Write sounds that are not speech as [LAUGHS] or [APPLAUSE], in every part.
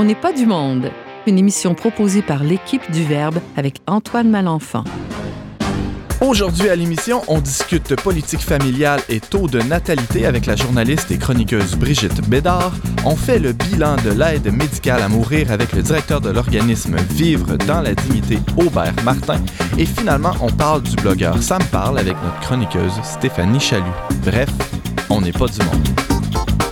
On n'est pas du monde, une émission proposée par l'équipe du Verbe avec Antoine Malenfant. Aujourd'hui à l'émission, on discute politique familiale et taux de natalité avec la journaliste et chroniqueuse Brigitte Bédard. On fait le bilan de l'aide médicale à mourir avec le directeur de l'organisme Vivre dans la dignité, Aubert Martin. Et finalement, on parle du blogueur Sam Parle avec notre chroniqueuse Stéphanie Chalut. Bref, on n'est pas du monde.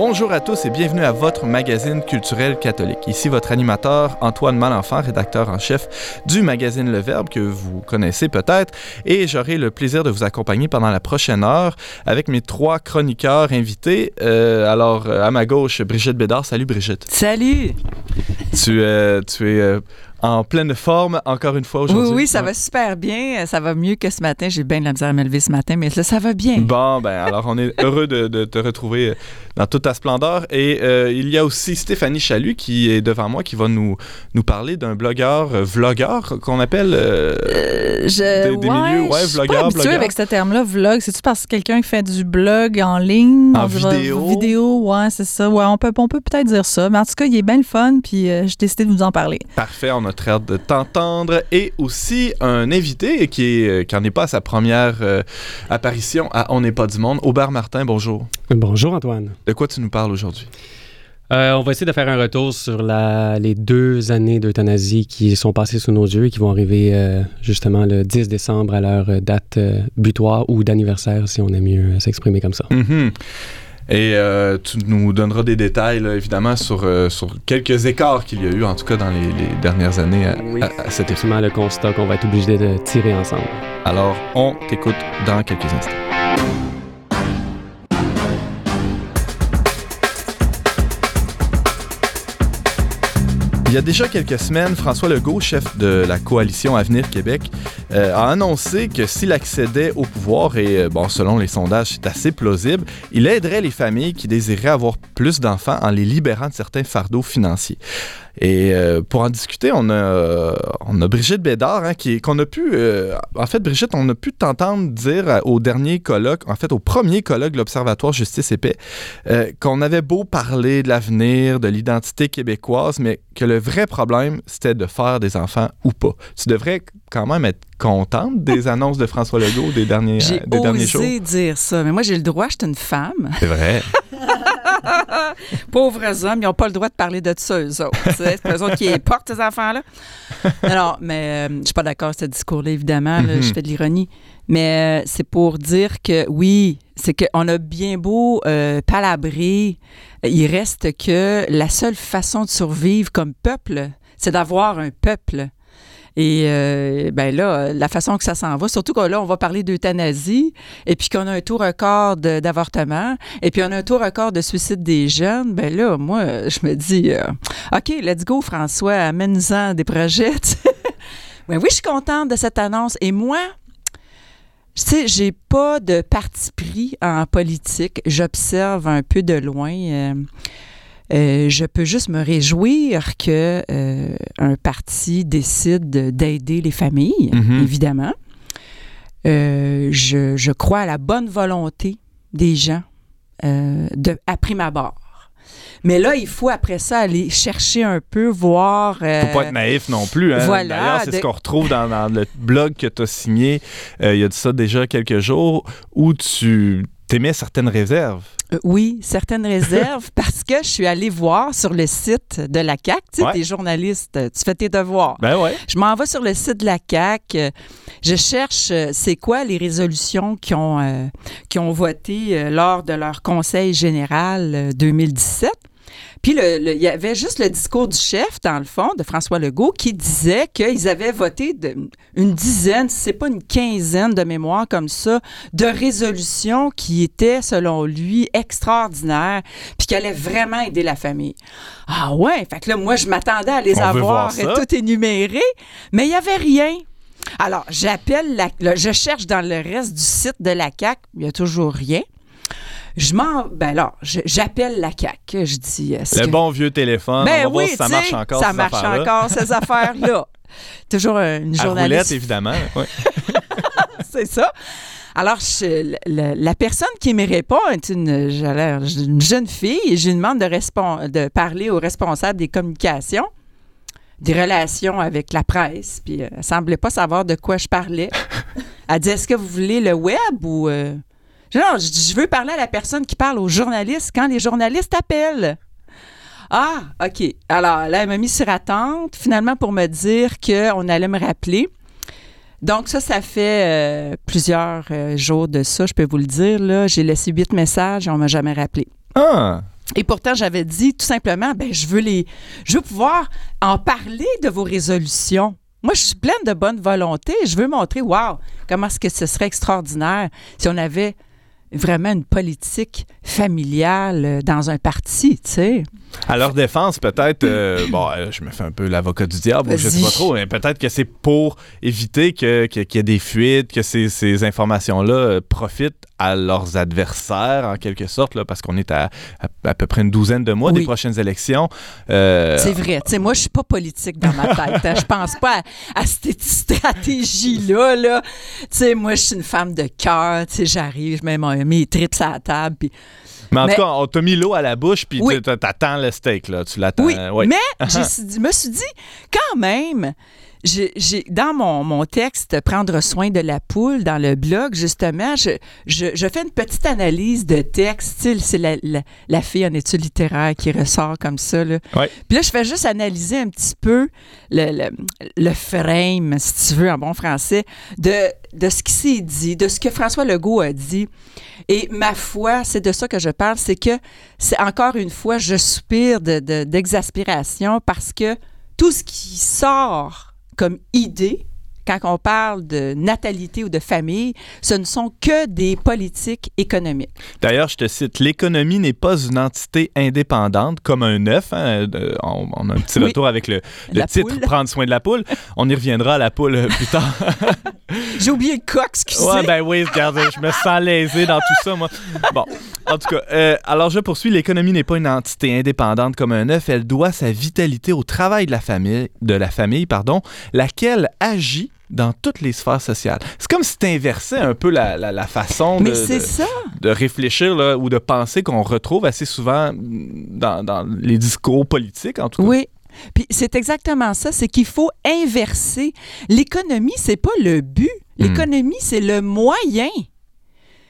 Bonjour à tous et bienvenue à votre magazine culturel catholique. Ici votre animateur Antoine Malenfant, rédacteur en chef du magazine Le Verbe que vous connaissez peut-être et j'aurai le plaisir de vous accompagner pendant la prochaine heure avec mes trois chroniqueurs invités. Euh, alors à ma gauche Brigitte Bédard. Salut Brigitte. Salut. Tu, euh, tu es euh, en pleine forme encore une fois aujourd'hui. Oui, oui, ça va super bien. Ça va mieux que ce matin. J'ai bien de la misère à me lever ce matin, mais là, ça va bien. Bon, ben alors on est heureux de, de te retrouver dans toute ta splendeur. Et euh, il y a aussi Stéphanie Chalut qui est devant moi, qui va nous, nous parler d'un blogueur, euh, vlogueur qu'on appelle euh, je, des, des ouais, milieux, ouais, je vlogueur, suis pas blogueur. avec ce terme-là, vlog. C'est-tu parce que quelqu'un fait du blog en ligne? En vidéo? Vidéo, ouais, c'est ça. Ouais, on peut, on peut peut-être dire ça. Mais en tout cas, il est bien le fun, puis j'ai décidé de vous en parler. Parfait, on a très hâte de t'entendre. Et aussi un invité qui, est, qui en est pas à sa première apparition à On n'est pas du monde. Aubert Martin, bonjour. Bonjour Antoine. De quoi tu nous parles aujourd'hui? Euh, on va essayer de faire un retour sur la, les deux années d'euthanasie qui sont passées sous nos yeux et qui vont arriver euh, justement le 10 décembre à leur date euh, butoir ou d'anniversaire, si on aime mieux s'exprimer comme ça. Mm-hmm. Et euh, tu nous donneras des détails, là, évidemment, sur, euh, sur quelques écarts qu'il y a eu, en tout cas dans les, les dernières années à, oui. à, à cet effet. le constat qu'on va être obligé de tirer ensemble. Alors, on t'écoute dans quelques instants. Il y a déjà quelques semaines, François Legault, chef de la coalition Avenir Québec, euh, a annoncé que s'il accédait au pouvoir, et euh, bon, selon les sondages, c'est assez plausible, il aiderait les familles qui désiraient avoir plus d'enfants en les libérant de certains fardeaux financiers. Et euh, pour en discuter, on a, on a Brigitte Bédard, hein, qui, qu'on a pu. Euh, en fait, Brigitte, on a pu t'entendre dire au dernier colloque, en fait, au premier colloque de l'Observatoire Justice et Paix, euh, qu'on avait beau parler de l'avenir, de l'identité québécoise, mais que le vrai problème, c'était de faire des enfants ou pas. Tu devrais quand même être contente des [LAUGHS] annonces de François Legault des derniers, j'ai des derniers jours. J'ai osé dire ça, mais moi, j'ai le droit, je suis une femme. C'est vrai. [LAUGHS] Pauvres hommes, ils n'ont pas le droit de parler de ça, eux autres. C'est eux autres qui portent ces enfants-là. Non, mais euh, je suis pas d'accord avec ce discours-là, évidemment. Là, Mhm. Je fais de l'ironie. Mais euh, c'est pour dire que oui, c'est qu'on a bien beau euh, palabrer, il reste que la seule façon de survivre comme peuple, c'est d'avoir un peuple. Et euh, ben là, la façon que ça s'en va, surtout que là, on va parler d'euthanasie, et puis qu'on a un taux record d'avortement, et puis on a un taux record de suicide des jeunes, ben là, moi, je me dis, euh, OK, let's go, François, amène-en des projets. tu sais. [LAUGHS] Ben oui, je suis contente de cette annonce. Et moi, tu sais, j'ai pas de parti pris en politique. J'observe un peu de loin. euh, euh, je peux juste me réjouir que euh, un parti décide d'aider les familles, Mhm. évidemment. Euh, je, je crois à la bonne volonté des gens de, à prime abord. Mais là, il faut après ça aller chercher un peu, voir. euh, Faut pas être naïf non plus. Hein? voilà, D'ailleurs, c'est de- ce qu'on retrouve dans, dans le blog que tu as signé euh, il y a de ça déjà quelques jours où tu t'émets certaines réserves. Euh, Oui, certaines réserves [LAUGHS] parce que je suis allée voir sur le site de la CAC. Tu sais, Ouais. t'es journaliste, euh, tu fais tes devoirs. Ben ouais. Je m'en vais sur le site de la CAC. euh, Je cherche c'est quoi les résolutions qui ont, euh, qui ont voté lors de leur conseil général euh, 2017. Puis il y avait juste le discours du chef, dans le fond, de François Legault, qui disait qu'ils avaient voté de- une dizaine, si c'est pas une quinzaine de mémoires comme ça, de résolutions qui étaient, selon lui, extraordinaires, puis qui allaient vraiment aider la famille. Ah ouais, fait que là, moi, je m'attendais à les On avoir tout énumérés, mais il n'y avait rien. Alors, j'appelle, la, je cherche dans le reste du site de la CAC, il n'y a toujours rien. Je m'en. Ben alors, j'appelle la CAQ. Je dis. est-ce Le que- bon vieux téléphone. ben on va oui, voir si ça marche encore. Ça ces marche affaires-là. encore, ces [LAUGHS] affaires-là. Toujours une À roulette, journaliste. évidemment. ouais. [LAUGHS] c'est ça. Alors, je- la personne qui me répond est une, une jeune fille et je lui demande de, respon- de parler au responsable des communications, des relations avec la presse. Puis euh, elle semblait pas savoir de quoi je parlais. [LAUGHS] Elle dit Est-ce que vous voulez le web ou. euh? Non, je veux parler à la personne qui parle aux journalistes quand les journalistes appellent. Ah, OK. Alors, là, elle m'a mis sur attente, finalement, pour me dire qu'on allait me rappeler. Donc, ça, ça fait euh, plusieurs euh, jours de ça, je peux vous le dire. Là. J'ai laissé huit messages et on m'a jamais rappelé. Ah, Et pourtant, j'avais dit tout simplement, ben, je veux les, je veux pouvoir en parler de vos résolutions. Moi, je suis pleine de bonne volonté. Je veux montrer, wow, comment est-ce que ce serait extraordinaire si on avait vraiment une politique familiale euh, dans un parti, tu sais. À leur défense, peut-être, euh, [CLEARS THROAT] bon, euh, je me fais un peu l'avocat du diable, je sais pas trop, mais peut-être que c'est pour éviter que- que- qu'il y ait des fuites, que ces, ces informations-là euh, profitent à leurs adversaires, en quelque sorte, là, parce qu'on est à, à, à peu près une douzaine de mois Oui. des prochaines élections. Euh, C'est vrai. Tu sais, moi, je suis pas politique dans ma [LAUGHS] tête. hein. Je pense pas à, à cette stratégie-là. Là. Moi, je suis une femme de cœur. J'arrive, je mets mes trips à la table. Puis mais en mais- tout cas, on t'a mis l'eau à la bouche, puis Oui. tu t'attends le steak, là. Tu l'attends. Oui, ouais. mais [LAUGHS] je me suis dit, quand même, j'ai, dans mon, mon texte Prendre soin de la poule, dans le blog, justement, je, je, je fais une petite analyse de texte. C'est la, la, la fille en études littéraires qui ressort comme ça. Là. Ouais. Puis là, je fais juste analyser un petit peu le, le, le frame, si tu veux, en bon français, de, de ce qui s'est dit, de ce que François Legault a dit. Et ma foi, c'est de ça que je parle, c'est que c'est encore une fois, je soupire de- de- d'exaspération parce que tout ce qui sort comme idée, quand on parle de natalité ou de famille, ce ne sont que des politiques économiques. D'ailleurs, je te cite, l'économie n'est pas une entité indépendante comme un œuf. hein, on, on a un petit Oui. retour avec le, titre poule. Prendre soin de la poule. On y reviendra à la poule euh, plus tard. [LAUGHS] J'ai oublié le coq, excusez. Ouais, ben oui, regarde, je me sens lésé dans tout ça, moi. Bon, en tout cas, euh, alors je poursuis. L'économie n'est pas une entité indépendante comme un œuf. Elle doit sa vitalité au travail de la famille, de la famille, pardon, laquelle agit dans toutes les sphères sociales. C'est comme si tu inversais un peu la, la- la façon de, de réfléchir là, ou de penser qu'on retrouve assez souvent dans, dans les discours politiques, en tout cas. Oui. Puis c'est exactement ça, c'est qu'il faut inverser. L'économie, c'est pas le but. Hmm. L'économie, c'est le moyen.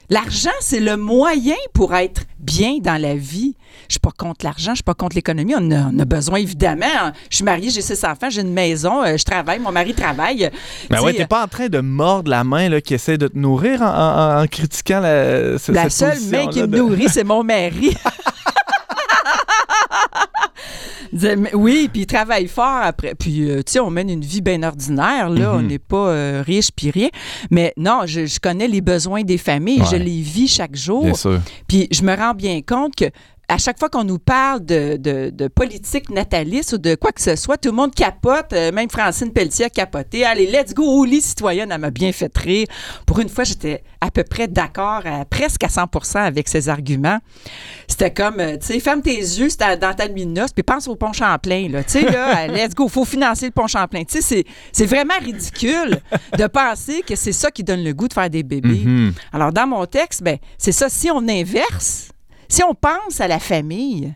L'argent, c'est le moyen pour être bien dans la vie. Je suis pas contre l'argent, je suis pas contre l'économie. On a, on a besoin, évidemment. Je suis mariée, j'ai six enfants, j'ai une maison, euh, je travaille, mon mari travaille. Ben Tu ouais, t'es pas en train de mordre la main là, qui essaie de te nourrir en, en- en critiquant la, ce- La cette seule main qui me de- nourrit, c'est mon [LAUGHS] mari. Oui, puis il travaille fort après. Puis, euh, tu sais, on mène une vie bien ordinaire, là. On Mhm. n'est pas euh, riche puis rien. Mais non, je, je connais les besoins des familles. Je Ouais. les vis chaque jour. Bien sûr. Puis je me rends bien compte que à chaque fois qu'on nous parle de, de- de politique nataliste ou de quoi que ce soit, tout le monde capote. Euh, même Francine Pelletier a capoté. Allez, let's go au lit citoyenne. Elle m'a bien fait rire. Pour une fois, j'étais à peu près d'accord, presque à 100% avec ses arguments. C'était comme, euh, tu sais, ferme tes yeux dans ta nuit de noces, puis pense au pont Champlain. Là. Tu sais, là, [LAUGHS] euh, let's go, faut financer le pont Champlain. Tu sais, c'est- vraiment ridicule de penser que c'est ça qui donne le goût de faire des bébés. Mhm. Alors, dans mon texte, ben, c'est ça. Si on inverse, si on pense à la famille,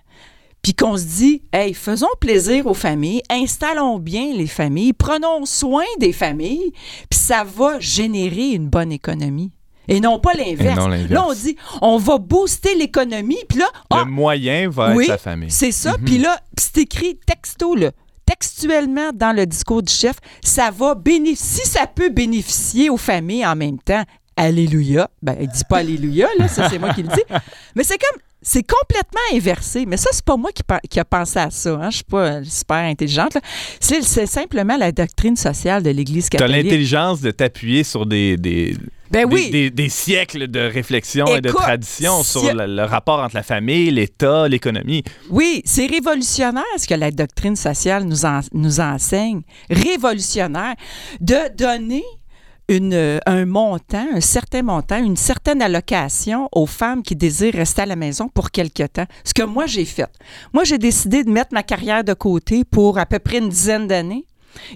puis qu'on se dit, hey, faisons plaisir aux familles, installons bien les familles, prenons soin des familles, puis ça va générer une bonne économie. Et non pas l'inverse. non l'inverse. Là, on dit, on va booster l'économie, puis là, ah, Le moyen va oui, être la famille. c'est ça. Mhm. Puis là, c'est écrit texto, là, textuellement dans le discours du chef, ça va bénéficier, si ça peut bénéficier aux familles en même temps, Alléluia. Ben, il dit pas Alléluia, là, ça c'est moi qui le dis. Mais c'est comme, c'est complètement inversé. Mais ça, c'est pas moi qui, qui a pensé à ça. Hein. Je suis pas super intelligente. C'est, simplement la doctrine sociale de l'Église Tu as catholique. l'intelligence de t'appuyer sur des, des, Ben des- oui. des, des siècles de réflexion et de tradition si- sur le, le rapport entre la famille, l'État, l'économie. Oui, c'est révolutionnaire ce que la doctrine sociale nous, en- nous enseigne. Révolutionnaire. De donner euh, un montant, un certain montant, une certaine allocation aux femmes qui désirent rester à la maison pour quelque temps. Ce que moi, j'ai fait. Moi, j'ai décidé de mettre ma carrière de côté pour à peu près une dizaine d'années.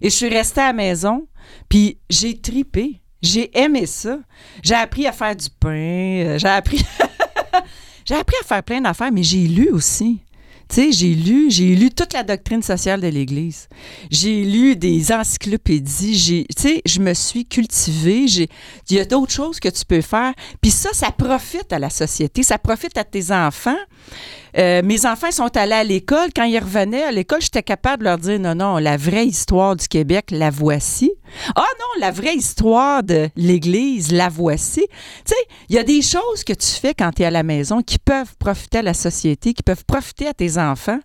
Et je suis restée à la maison, puis j'ai tripé. J'ai aimé ça. J'ai appris à faire du pain. euh, J'ai appris... [LAUGHS] j'ai appris à faire plein d'affaires, mais j'ai lu aussi. J'ai lu, j'ai lu toute la doctrine sociale de l'Église. J'ai lu des encyclopédies. J'ai, je me suis cultivée. J'ai, il y a d'autres choses que tu peux faire. Puis ça, ça profite à la société. Ça profite à tes enfants. Euh, mes enfants sont allés à l'école. Quand ils revenaient à l'école, j'étais capable de leur dire non, non, la vraie histoire du Québec, la voici. Ah non, la vraie histoire de l'Église, la voici. Tu sais, il y a des choses que tu fais quand tu es à la maison qui peuvent profiter à la société, qui peuvent profiter à tes enfants.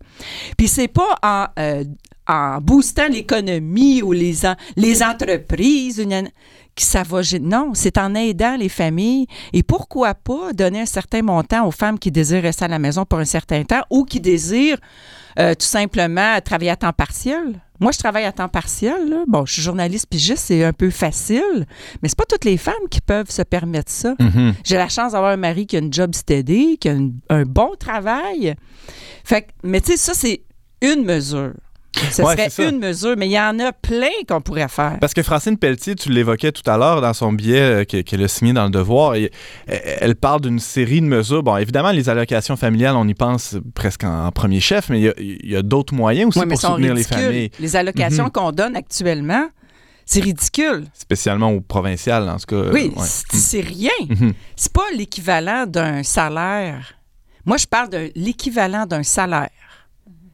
Puis c'est pas en, euh, en boostant l'économie ou les, en- les entreprises que ça va. Non, c'est en aidant les familles. Et pourquoi pas donner un certain montant aux femmes qui désirent rester à la maison pour un certain temps ou qui désirent euh, tout simplement travailler à temps partiel. Moi, je travaille à temps partiel. là. Bon, je suis journaliste pigiste, c'est un peu facile, mais c'est pas toutes les femmes qui peuvent se permettre ça. Mhm. J'ai la chance d'avoir un mari qui a une job steady, qui a une- un bon travail. Fait que- mais tu sais, ça, c'est une mesure. Ce Ouais, serait une mesure, mais il y en a plein qu'on pourrait faire. Parce que Francine Pelletier, tu l'évoquais tout à l'heure dans son billet euh, que- qu'elle a signé dans Le Devoir, et, euh, elle parle d'une série de mesures. Bon, évidemment, les allocations familiales, on y pense presque en, premier chef, mais il y a- d'autres moyens aussi Oui, pour soutenir les familles, Les allocations Mhm. qu'on donne actuellement, c'est ridicule. spécialement aux provinciales, en tout cas. oui, euh, ouais. c'est c'est rien. Mhm. C'est pas l'équivalent d'un salaire. Moi, je parle de l'équivalent d'un salaire.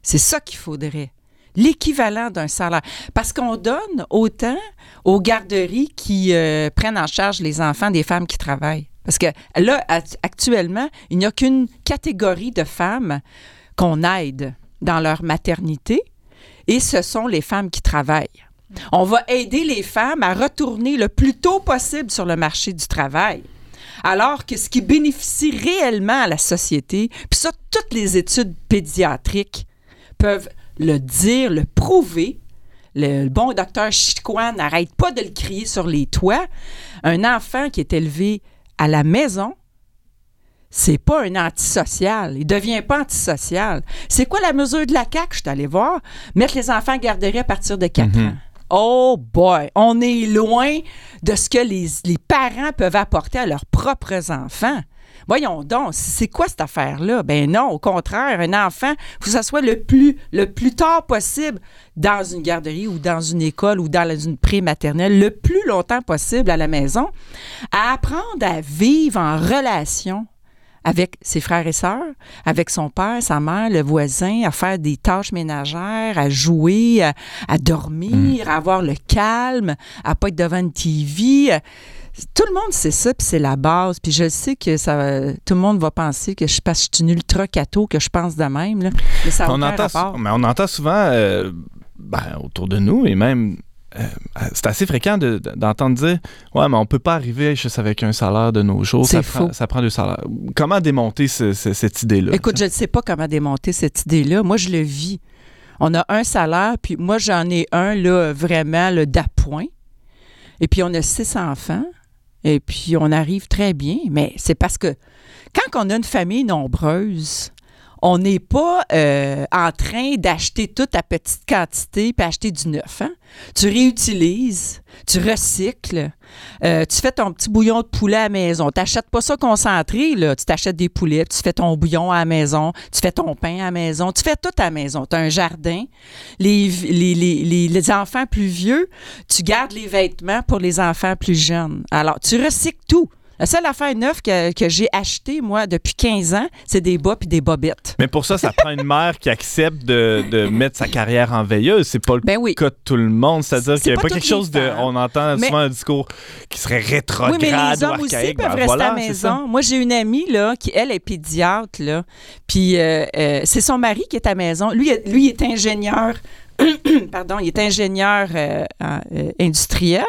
C'est ça qu'il faudrait. L'équivalent d'un salaire. Parce qu'on donne autant aux garderies qui euh, prennent en charge les enfants des femmes qui travaillent. Parce que là, act- actuellement, il n'y a qu'une catégorie de femmes qu'on aide dans leur maternité, et ce sont les femmes qui travaillent. On va aider les femmes à retourner le plus tôt possible sur le marché du travail. Alors que ce qui bénéficie réellement à la société, puis ça, toutes les études pédiatriques peuvent le dire, le prouver. Le, bon docteur Chicoine n'arrête pas de le crier sur les toits. Un enfant qui est élevé à la maison, c'est pas un antisocial. Il devient pas antisocial. C'est quoi la mesure de la CAQ? Je suis allée voir. Mettre les enfants en garderie à partir de 4 Mhm. ans. Oh boy, on est loin de ce que les, parents peuvent apporter à leurs propres enfants. Voyons donc, c'est quoi cette affaire-là? Ben non, au contraire, un enfant, faut que ça soit le plus, le plus tard possible dans une garderie ou dans une école ou dans une pré-maternelle, le plus longtemps possible à la maison, à apprendre à vivre en relation avec ses frères et sœurs, avec son père, sa mère, le voisin, à faire des tâches ménagères, à jouer, à, à dormir, à avoir le calme, à pas être devant une TV. Tout le monde sait ça, puis c'est la base. Puis je sais que ça, tout le monde va penser que je, parce que je suis une ultra catho, que je pense de même. là. Mais ça on, entend, rapport. mais on entend souvent euh, ben, autour de nous et même. Euh, c'est assez fréquent de- de- d'entendre dire Ouais, mais on peut pas arriver juste avec un salaire de nos jours. Ça prend, ça prend deux salaires. Comment démonter ce- ce- cette idée-là? Écoute, je ne sais pas comment démonter cette idée-là. Moi, je le vis. On a un salaire, puis moi, j'en ai un, là, vraiment, le d'appoint. Et puis, on a six enfants. Et puis, on arrive très bien. Mais c'est parce que quand on a une famille nombreuse, on n'est pas euh, en train d'acheter tout à petite quantité puis acheter du neuf. hein. Tu réutilises, tu recycles, euh, tu fais ton petit bouillon de poulet à maison. Tu n'achètes pas ça concentré. Tu t'achètes des poulets, tu fais ton bouillon à la maison, tu fais ton pain à la maison, tu fais tout à la maison. Tu as un jardin. Les, les, les- les enfants plus vieux, tu gardes les vêtements pour les enfants plus jeunes. Alors, tu recycles tout. La seule affaire neuve que, que j'ai achetée, moi, depuis 15 ans, c'est des bas puis des bobettes. Mais pour ça, ça prend une mère qui accepte de, de mettre sa carrière en veilleuse. C'est pas le Ben oui. cas de tout le monde. C'est-à-dire C'est qu'il n'y a pas quelque chose de. On entend Mais- souvent un discours qui serait rétrograde Oui, mais les ou hommes aussi peuvent Ben rester voilà, à la maison. Moi, j'ai une amie là, qui, elle, est pédiatre. Là, puis euh, euh, c'est son mari qui est à la maison. Lui, lui il est ingénieur [COUGHS] pardon, il est ingénieur euh, euh, industriel.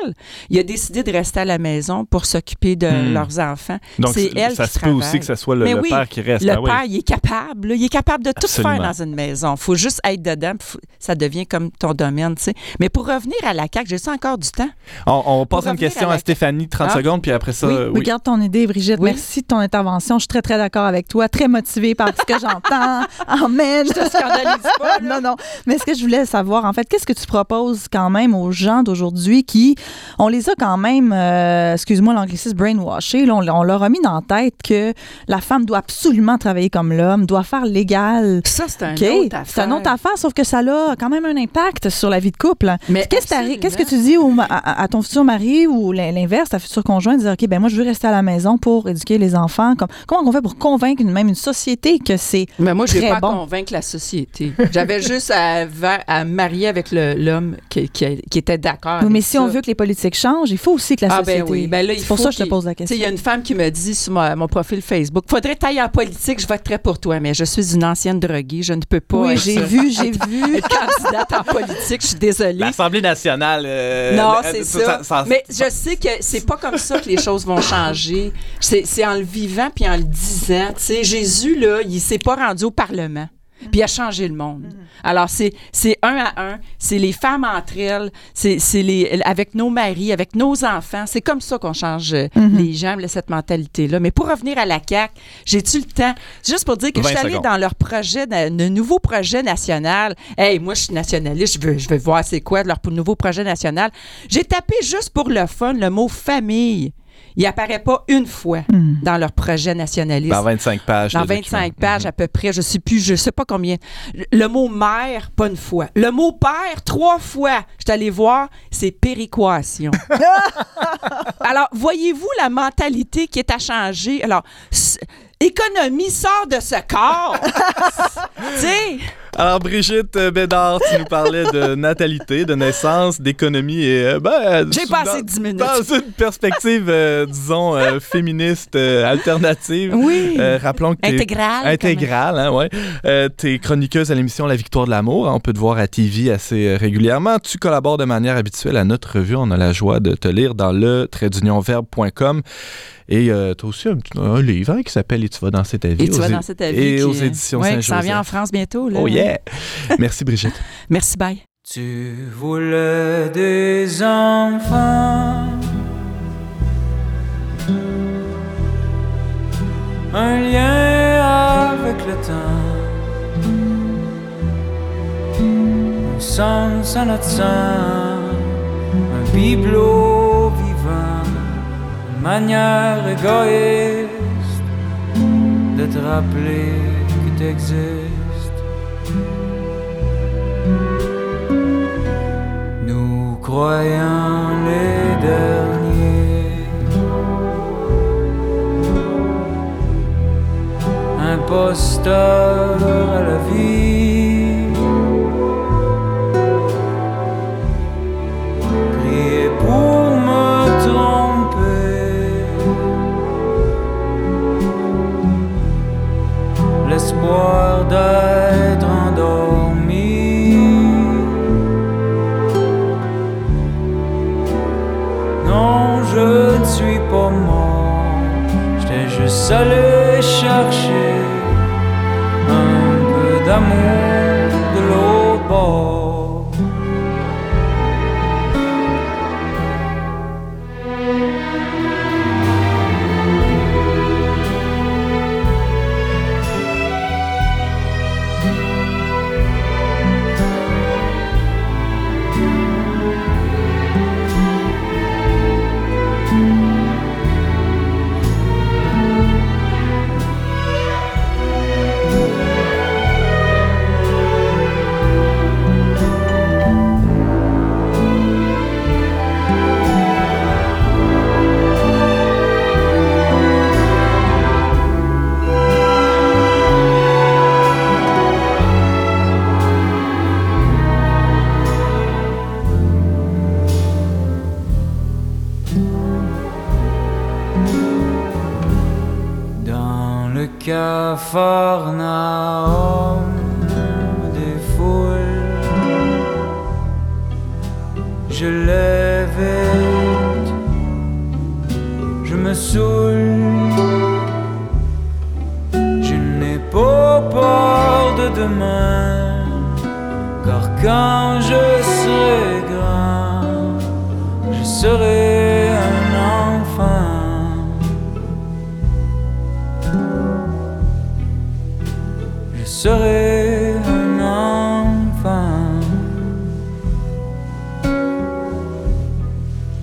Il a décidé de rester à la maison pour s'occuper de Hmm. leurs enfants. Donc, c'est elle ça qui se peut aussi travaille. que ce soit le, Mais le oui, père qui reste. Le ah oui. père, il est capable. là. Il est capable de tout Absolument. faire dans une maison. faut juste être dedans. faut- ça devient comme ton domaine, tu sais. Mais pour revenir à la CAQ, j'ai ça encore du temps. On, on passe une question à Stéphanie, 30 Ah. secondes, puis après ça, Oui, euh, Oui, garde ton idée, Brigitte. Oui. Merci de ton intervention. Je suis très, très d'accord avec toi. Très motivée par ce que j'entends. [LAUGHS] Amen. Je te scandalise pas, là. [LAUGHS] non, non. Mais ce que je voulais savoir, en fait, qu'est-ce que tu proposes quand même aux gens d'aujourd'hui qui, on les a quand même, euh, excuse-moi l'anglicisme, brainwashés. là, on, on leur a mis dans la tête que la femme doit absolument travailler comme l'homme, doit faire légal. Ça, c'est un OK? autre affaire. C'est une autre affaire, sauf que ça a quand même un impact sur la vie de couple. Mais Qu'est-ce que qu'est-ce tu dis au à, à ton futur mari ou l'in- l'inverse, ta future conjointe, de dire OK, ben moi, je veux rester à la maison pour éduquer les enfants. Comme- comment on fait pour convaincre une- même une société que c'est. Mais moi, je vais pas bon? convaincre la société. J'avais juste à, à marier avec l'homme qui, qui- qui était d'accord. Oui, mais si on ça. veut que les politiques changent, il faut aussi que la Ah, société. ben oui. Ben là, il c'est pour faut ça que je te pose la question. il y a une femme qui me dit sur ma- mon profil Facebook Faudrait tailler en politique, je voterais pour toi, mais je suis une ancienne droguée, je ne peux pas. Oui, être- j'ai vu, j'ai [LAUGHS] vu. être candidate en politique, je suis désolée. l'Assemblée nationale. euh, Non, c'est ça. Mais je sais que c'est pas comme ça que les choses vont changer. C'est c'est en le vivant puis en le disant. Tu sais, Jésus, là, il s'est pas rendu au Parlement. Puis il a changé le monde. Alors, c'est c'est un à un. C'est les femmes entre elles. C'est c'est les avec nos maris, avec nos enfants. C'est comme ça qu'on change euh, Mhm. les gens, cette mentalité-là. Mais pour revenir à la CAQ, j'ai-tu le temps? Juste pour dire que je 20 suis allée secondes. dans leur projet, de nouveau projet national. Hey, moi, je suis nationaliste. Je veux, je veux voir c'est quoi leur nouveau projet national. J'ai tapé juste pour le fun le mot famille. Il apparaît pas une fois Hmm. dans leur projet nationaliste. Dans 25 pages. Dans de 25 documents. pages à peu près, je sais plus, je sais pas combien. Le mot mère, pas une fois. Le mot père, trois fois. Je suis allée voir, c'est péréquation. [LAUGHS] Alors, voyez-vous la mentalité qui est à changer? Alors, économie sort de ce corps. [LAUGHS] tu sais, Alors, Brigitte euh, Bédard, tu nous parlais de [LAUGHS] natalité, de naissance, d'économie et. euh, ben, j'ai dans- passé 10 minutes. Dans une perspective, euh, disons, euh, féministe euh, alternative. Oui. Euh, rappelons que Intégrale. Intégrale, hein, ouais. Euh, t'es chroniqueuse à l'émission La Victoire de l'amour. On peut te voir à TV assez euh, régulièrement. Tu collabores de manière habituelle à notre revue. On a la joie de te lire dans le traitdunionverbe.com. Et euh, tu as aussi un, petit- un livre hein, qui s'appelle Et tu vas danser ta vie. Et tu aux vas danser ta vie. Et qui- aux éditions ouais, qui Saint-Joseph. s'en vient en France bientôt. Là. Oh yeah! [LAUGHS] Merci Brigitte. Merci, bye. Tu voulais des enfants, un lien avec le temps, un sens à notre sang, un bibelot manière égoïste de te rappeler que. Nous croyons les derniers. Imposteur à la vie. D'être endormi. Non, je ne suis pas mort. J'étais juste allé des foules, je l'évite. Je me saoule. Je n'ai pas peur de demain. Car quand je serai grand, je serai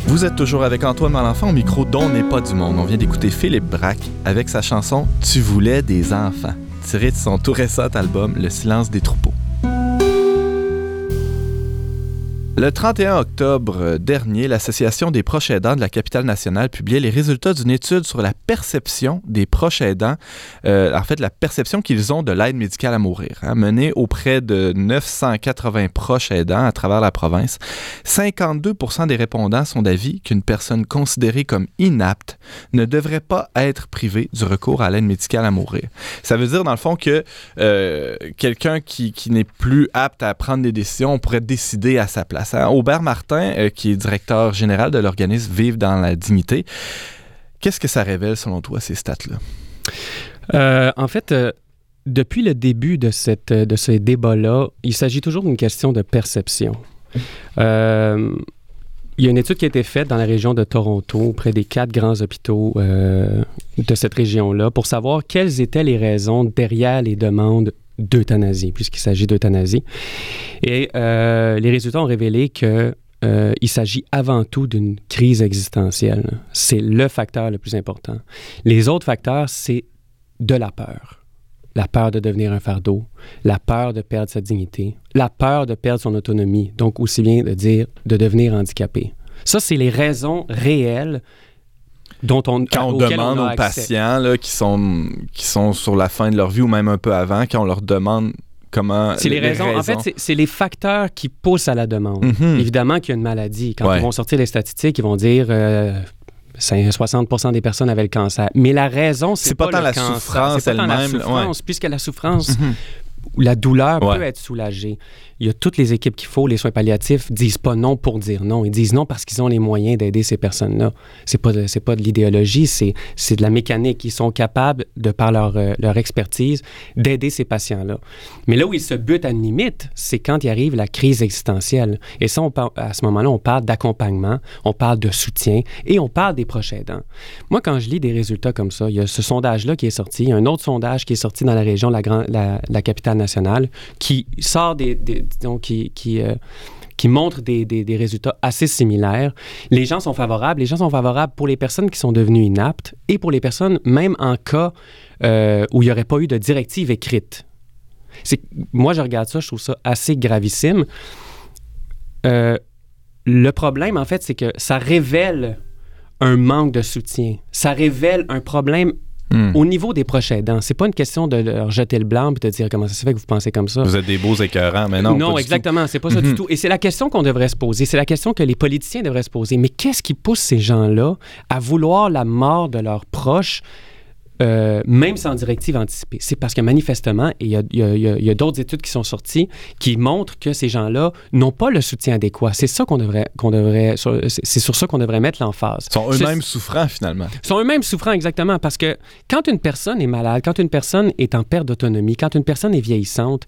Vous êtes toujours avec Antoine Malenfant au micro dont n'est pas du monde. On vient d'écouter Philippe Braque avec sa chanson Tu voulais des enfants, tirée de son tout récent album Le silence des troupeaux. Le 31 octobre dernier, l'Association des proches aidants de la capitale nationale publiait les résultats d'une étude sur la perception des proches aidants, euh, en fait la perception qu'ils ont de l'aide médicale à mourir, hein, menée auprès de 980 proches aidants à travers la province. 52% des répondants sont d'avis qu'une personne considérée comme inapte ne devrait pas être privée du recours à l'aide médicale à mourir. Ça veut dire dans le fond que euh, quelqu'un qui, qui n'est plus apte à prendre des décisions, on pourrait décider à sa place. Aubert Martin, euh, qui est directeur général de l'organisme Vive dans la dignité, qu'est-ce que ça révèle selon toi, ces stats-là? Euh, en fait, euh, depuis le début de, cette, de ce débat-là, il s'agit toujours d'une question de perception. Il y a une étude qui a été faite dans la région de Toronto, auprès des quatre grands hôpitaux de cette région-là, pour savoir quelles étaient les raisons derrière les demandes d'euthanasie, puisqu'il s'agit d'euthanasie. Et euh, les résultats ont révélé que euh, s'agit avant tout d'une crise existentielle. C'est le facteur le plus important. Les autres facteurs, c'est de la peur. La peur de devenir un fardeau, la peur de perdre sa dignité, la peur de perdre son autonomie, donc aussi bien de dire de devenir handicapé. Ça, c'est les raisons réelles dont on, Quand on demande aux accès. patients là, qui, sont, qui sont sur la fin de leur vie ou même un peu avant, quand on leur demande comment... C'est les, raisons. En fait, c'est- les facteurs qui poussent à la demande. Mhm. Évidemment qu'il y a une maladie. Quand Ouais. ils vont sortir les statistiques, ils vont dire euh, c'est 60 des personnes avaient le cancer. Mais la raison, c'est C'est pas tant le la cancer, souffrance c'est pas tant la elle-même, souffrance, puisque la souffrance Mhm. ou la douleur Ouais. peut être soulagée. Il y a toutes les équipes qu'il faut. Les soins palliatifs disent pas non pour dire non. Ils disent non parce qu'ils ont les moyens d'aider ces personnes-là. C'est pas pas de l'idéologie, c'est de la mécanique. Ils sont capables, de par leur, euh, leur expertise, d'aider ces patients-là. Mais là où ils se butent à une limite, c'est quand il arrive la crise existentielle. Et ça, à ce moment-là, on parle d'accompagnement, on parle de soutien et on parle des proches aidants. Moi, quand je lis des résultats comme ça, il y a ce sondage-là qui est sorti, il y a un autre sondage qui est sorti dans la région la, grand- la, capitale nationale qui sort des- euh, qui montre des, résultats assez similaires. Les gens sont favorables. Les gens sont favorables pour les personnes qui sont devenues inaptes et pour les personnes, même en cas euh, où il n'y aurait pas eu de directive écrite. Moi, je regarde ça, je trouve ça assez gravissime. Euh, le problème, en fait, c'est que ça révèle un manque de soutien. Ça révèle un problème Hmm. au niveau des proches aidants. C'est pas une question de leur jeter le blanc et de dire comment ça se fait que vous pensez comme ça. Vous êtes des beaux écœurants, mais non. pas du exactement. C'est pas ça Mhm. du tout. Et c'est la question qu'on devrait se poser. C'est la question que les politiciens devraient se poser. Mais qu'est-ce qui pousse ces gens-là à vouloir la mort de leurs proches, euh, même sans directive anticipée? C'est parce que manifestement, il y a, d'autres études qui sont sorties qui montrent que ces gens-là n'ont pas le soutien adéquat. C'est ça qu'on devrait, qu'on devrait, sur- c'est sur ça qu'on devrait mettre l'emphase. Ils sont eux-mêmes souffrants, finalement. sont eux-mêmes souffrants exactement parce que quand une personne est malade, quand une personne est en perte d'autonomie, quand une personne est vieillissante,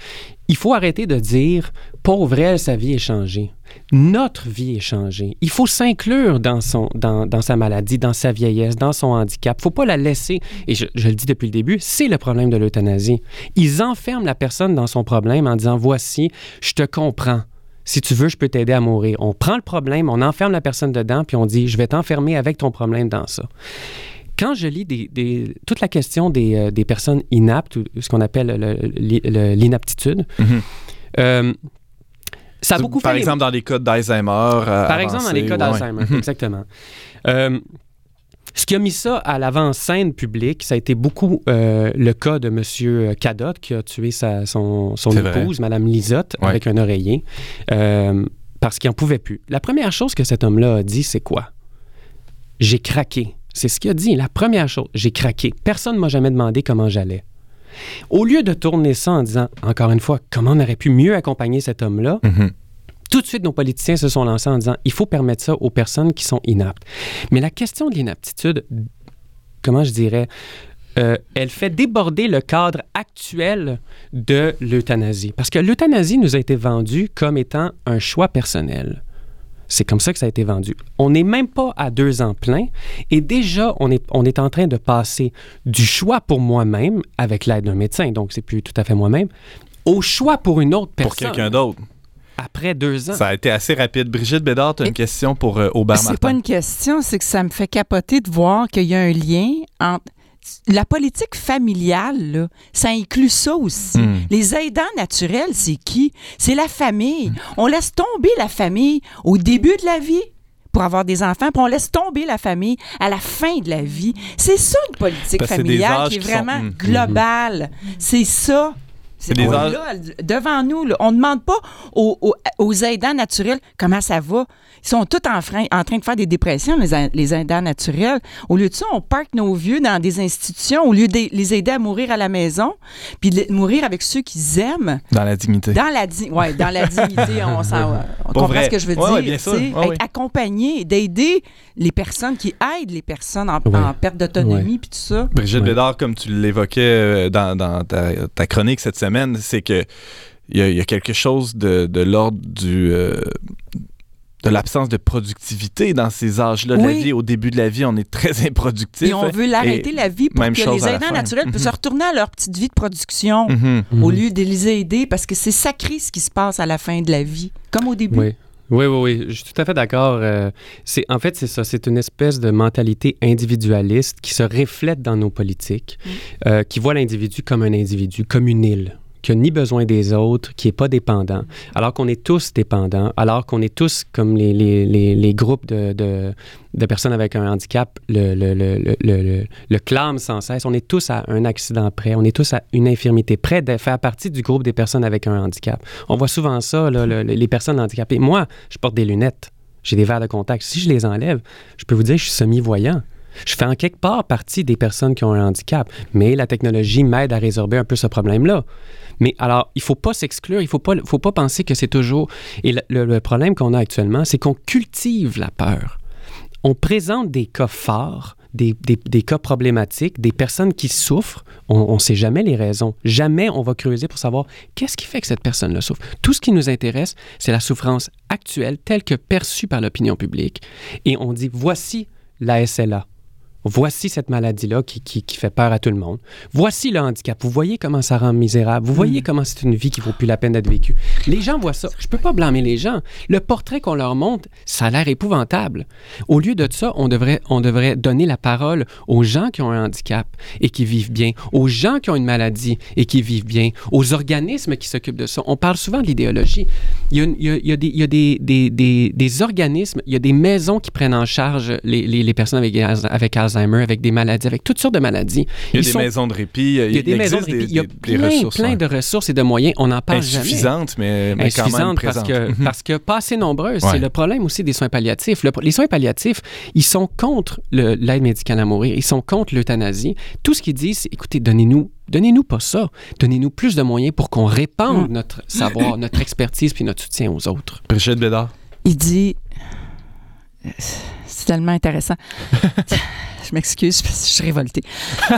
il faut arrêter de dire pauvre elle, sa vie est changée. Notre vie est changée. Il faut s'inclure dans, son, dans, dans sa maladie, dans sa vieillesse, dans son handicap. Il faut pas la laisser. Et je, je le dis depuis le début, c'est le problème de l'euthanasie. Ils enferment la personne dans son problème en disant voici, je te comprends. Si tu veux, je peux t'aider à mourir. On prend le problème, on enferme la personne dedans, puis on dit, je vais t'enfermer avec ton problème dans ça. Quand je lis des- des- toute la question des, euh, des personnes inaptes, ou ce qu'on appelle le- le- le- l'inaptitude, Mhm. euh, ça a beaucoup Par fait les- exemple, dans les cas d'Alzheimer. euh, par exemple, dans les cas ouais, d'Alzheimer. Mhm. exactement. Euh, ce qui a mis ça à l'avant-scène publique, ça a été beaucoup euh, le cas de M. Cadotte qui a tué sa- son, son épouse, Mme Lisotte, Ouais. avec un oreiller, parce qu'il n'en pouvait plus. La première chose que cet homme-là a dit, c'est quoi? J'ai craqué. C'est ce qu'il a dit. La première chose, j'ai craqué. Personne ne m'a jamais demandé comment j'allais. Au lieu de tourner ça en disant, encore une fois, comment on aurait pu mieux accompagner cet homme-là, Mhm. Tout de suite, nos politiciens se sont lancés en disant il faut permettre ça aux personnes qui sont inaptes. Mais la question de l'inaptitude, comment je dirais, euh, elle fait déborder le cadre actuel de l'euthanasie. Parce que l'euthanasie nous a été vendue comme étant un choix personnel. C'est comme ça que ça a été vendu. On n'est même pas à deux ans plein et déjà, on est, on est en train de passer du choix pour moi-même avec l'aide d'un médecin, donc c'est plus tout à fait moi-même, au choix pour une autre personne. Pour quelqu'un d'autre. Après deux ans. Ça a été assez rapide. Brigitte Bédard, tu as une question pour euh, Aubert Martin. C'est pas une question, c'est que ça me fait capoter de voir qu'il y a un lien entre la politique familiale, là, ça inclut ça aussi. Hmm. Les aidants naturels, c'est qui? C'est la famille. On laisse tomber la famille au début de la vie pour avoir des enfants, puis on laisse tomber la famille à la fin de la vie. C'est ça une politique Parce familiale qui est qui sont- vraiment Hmm. globale. C'est ça. C'est des là, devant nous. là. On ne demande pas aux, aux- aux aidants naturels comment ça va. Ils sont tous en, frein- en train de faire des dépressions, les, les aidants naturels. Au lieu de ça, on parque nos vieux dans des institutions au lieu de les aider à mourir à la maison, puis de les- mourir avec ceux qu'ils aiment. Dans la dignité. Dans la, di- ouais, dans la dignité, on, [LAUGHS] comprend vrai. ce que je veux Ouais, dire. ouais, bien sûr. être accompagné, d'aider les personnes qui aident les personnes en, Ouais. en perte d'autonomie, puis tout ça. Brigitte Ouais. Bédard, comme tu l'évoquais euh, dans, dans ta, ta chronique cette semaine, c'est que il y, a- il y a quelque chose de, de l'ordre du euh, de l'absence de productivité dans ces âges-là de la vie. Au début de la vie, on est très [LAUGHS] improductif. Et on veut l'arrêter la vie pour même que chose les aidants naturels puissent Mhm. retourner à leur petite vie de production. Mhm. au Mhm. lieu de les aider parce que c'est sacré ce qui se passe à la fin de la vie, comme au début. Oui. Oui, oui, oui, je suis tout à fait d'accord. Euh, c'est, en fait, c'est ça, c'est une espèce de mentalité individualiste qui se reflète dans nos politiques, euh, qui voit l'individu comme un individu, comme une île, qui n'a ni besoin des autres, qui n'est pas dépendant, alors qu'on est tous dépendants, alors qu'on est tous comme les, les, les, groupes de, de, de personnes avec un handicap le, le, le, le, clament sans cesse. On est tous à un accident près, on est tous à une infirmité près de faire partie du groupe des personnes avec un handicap. On voit souvent ça, là, le- le- les personnes handicapées. Moi, je porte des lunettes, j'ai des verres de contact. Si je les enlève, je peux vous dire que je suis semi-voyant. Je fais en quelque part partie des personnes qui ont un handicap, mais la technologie m'aide à résorber un peu ce problème-là. Mais alors, il faut pas s'exclure, il pas, faut pas penser que c'est toujours... Et le, problème qu'on a actuellement, c'est qu'on cultive la peur. On présente des cas forts, des, des- des cas problématiques, des personnes qui souffrent. On ne sait jamais les raisons. Jamais on va creuser pour savoir qu'est-ce qui fait que cette personne-là souffre. Tout ce qui nous intéresse, c'est la souffrance actuelle telle que perçue par l'opinion publique. Et on dit, voici la SLA. Voici cette maladie-là qui, qui- qui fait peur à tout le monde. Voici le handicap. Vous voyez comment ça rend misérable. Vous voyez comment c'est une vie qui vaut plus la peine d'être vécue. Les gens voient ça. Je peux pas blâmer les gens. Le portrait qu'on leur montre, ça a l'air épouvantable. Au lieu de ça, on devrait, on devrait donner la parole aux gens qui ont un handicap et qui vivent bien, aux gens qui ont une maladie et qui vivent bien, aux organismes qui s'occupent de ça. On parle souvent de l'idéologie. Il y a, il y a- il y a des, il y a des, des- des- des organismes, il y a des maisons qui prennent en charge les, les- les personnes avec, avec Alzheimer, avec des maladies, avec toutes sortes de maladies. Il y a Ils des sont- maisons de répit. il y a des maisons de répit, des- il y a plein, ressources, plein ouais. de ressources et de moyens. On n'en parle jamais insuffisantes, mais, mais quand même insuffisante parce présentes. que, parce que pas assez nombreuses. Ouais. C'est le problème aussi des soins palliatifs. Le- les soins palliatifs, ils sont contre l'aide médicale à mourir. Ils sont contre l'euthanasie. Tout ce qu'ils disent, c'est écoutez, donnez-nous, donnez-nous pas ça. Donnez-nous plus de moyens pour qu'on répande Mm. notre savoir, notre expertise puis notre soutien aux autres. Brigitte Bédard. Il dit. C'est tellement intéressant. [LAUGHS] je m'excuse, [LAUGHS] parce que je suis révoltée. Je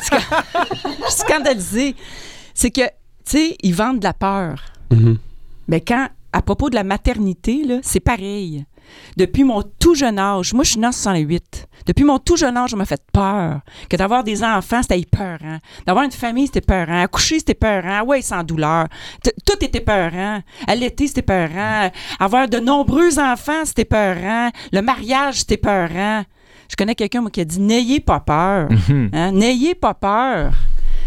suis scandalisée. C'est que, tu sais, ils vendent de la peur. Mhm. Mais quand, à propos de la maternité, c'est pareil. Depuis mon tout jeune âge, moi je suis née en 68. Depuis mon tout jeune âge, on m'a fait peur. Que d'avoir des enfants, c'était épeurant. D'avoir une famille, c'était peurant. Accoucher, c'était peurant. Ouais, sans douleur. T- Tout était peurant. Allaiter, c'était peurant. Avoir de nombreux enfants, c'était peurant. Le mariage, c'était peurant. Je connais quelqu'un moi, qui a dit N'ayez pas peur. Mhm. Hein? N'ayez pas peur.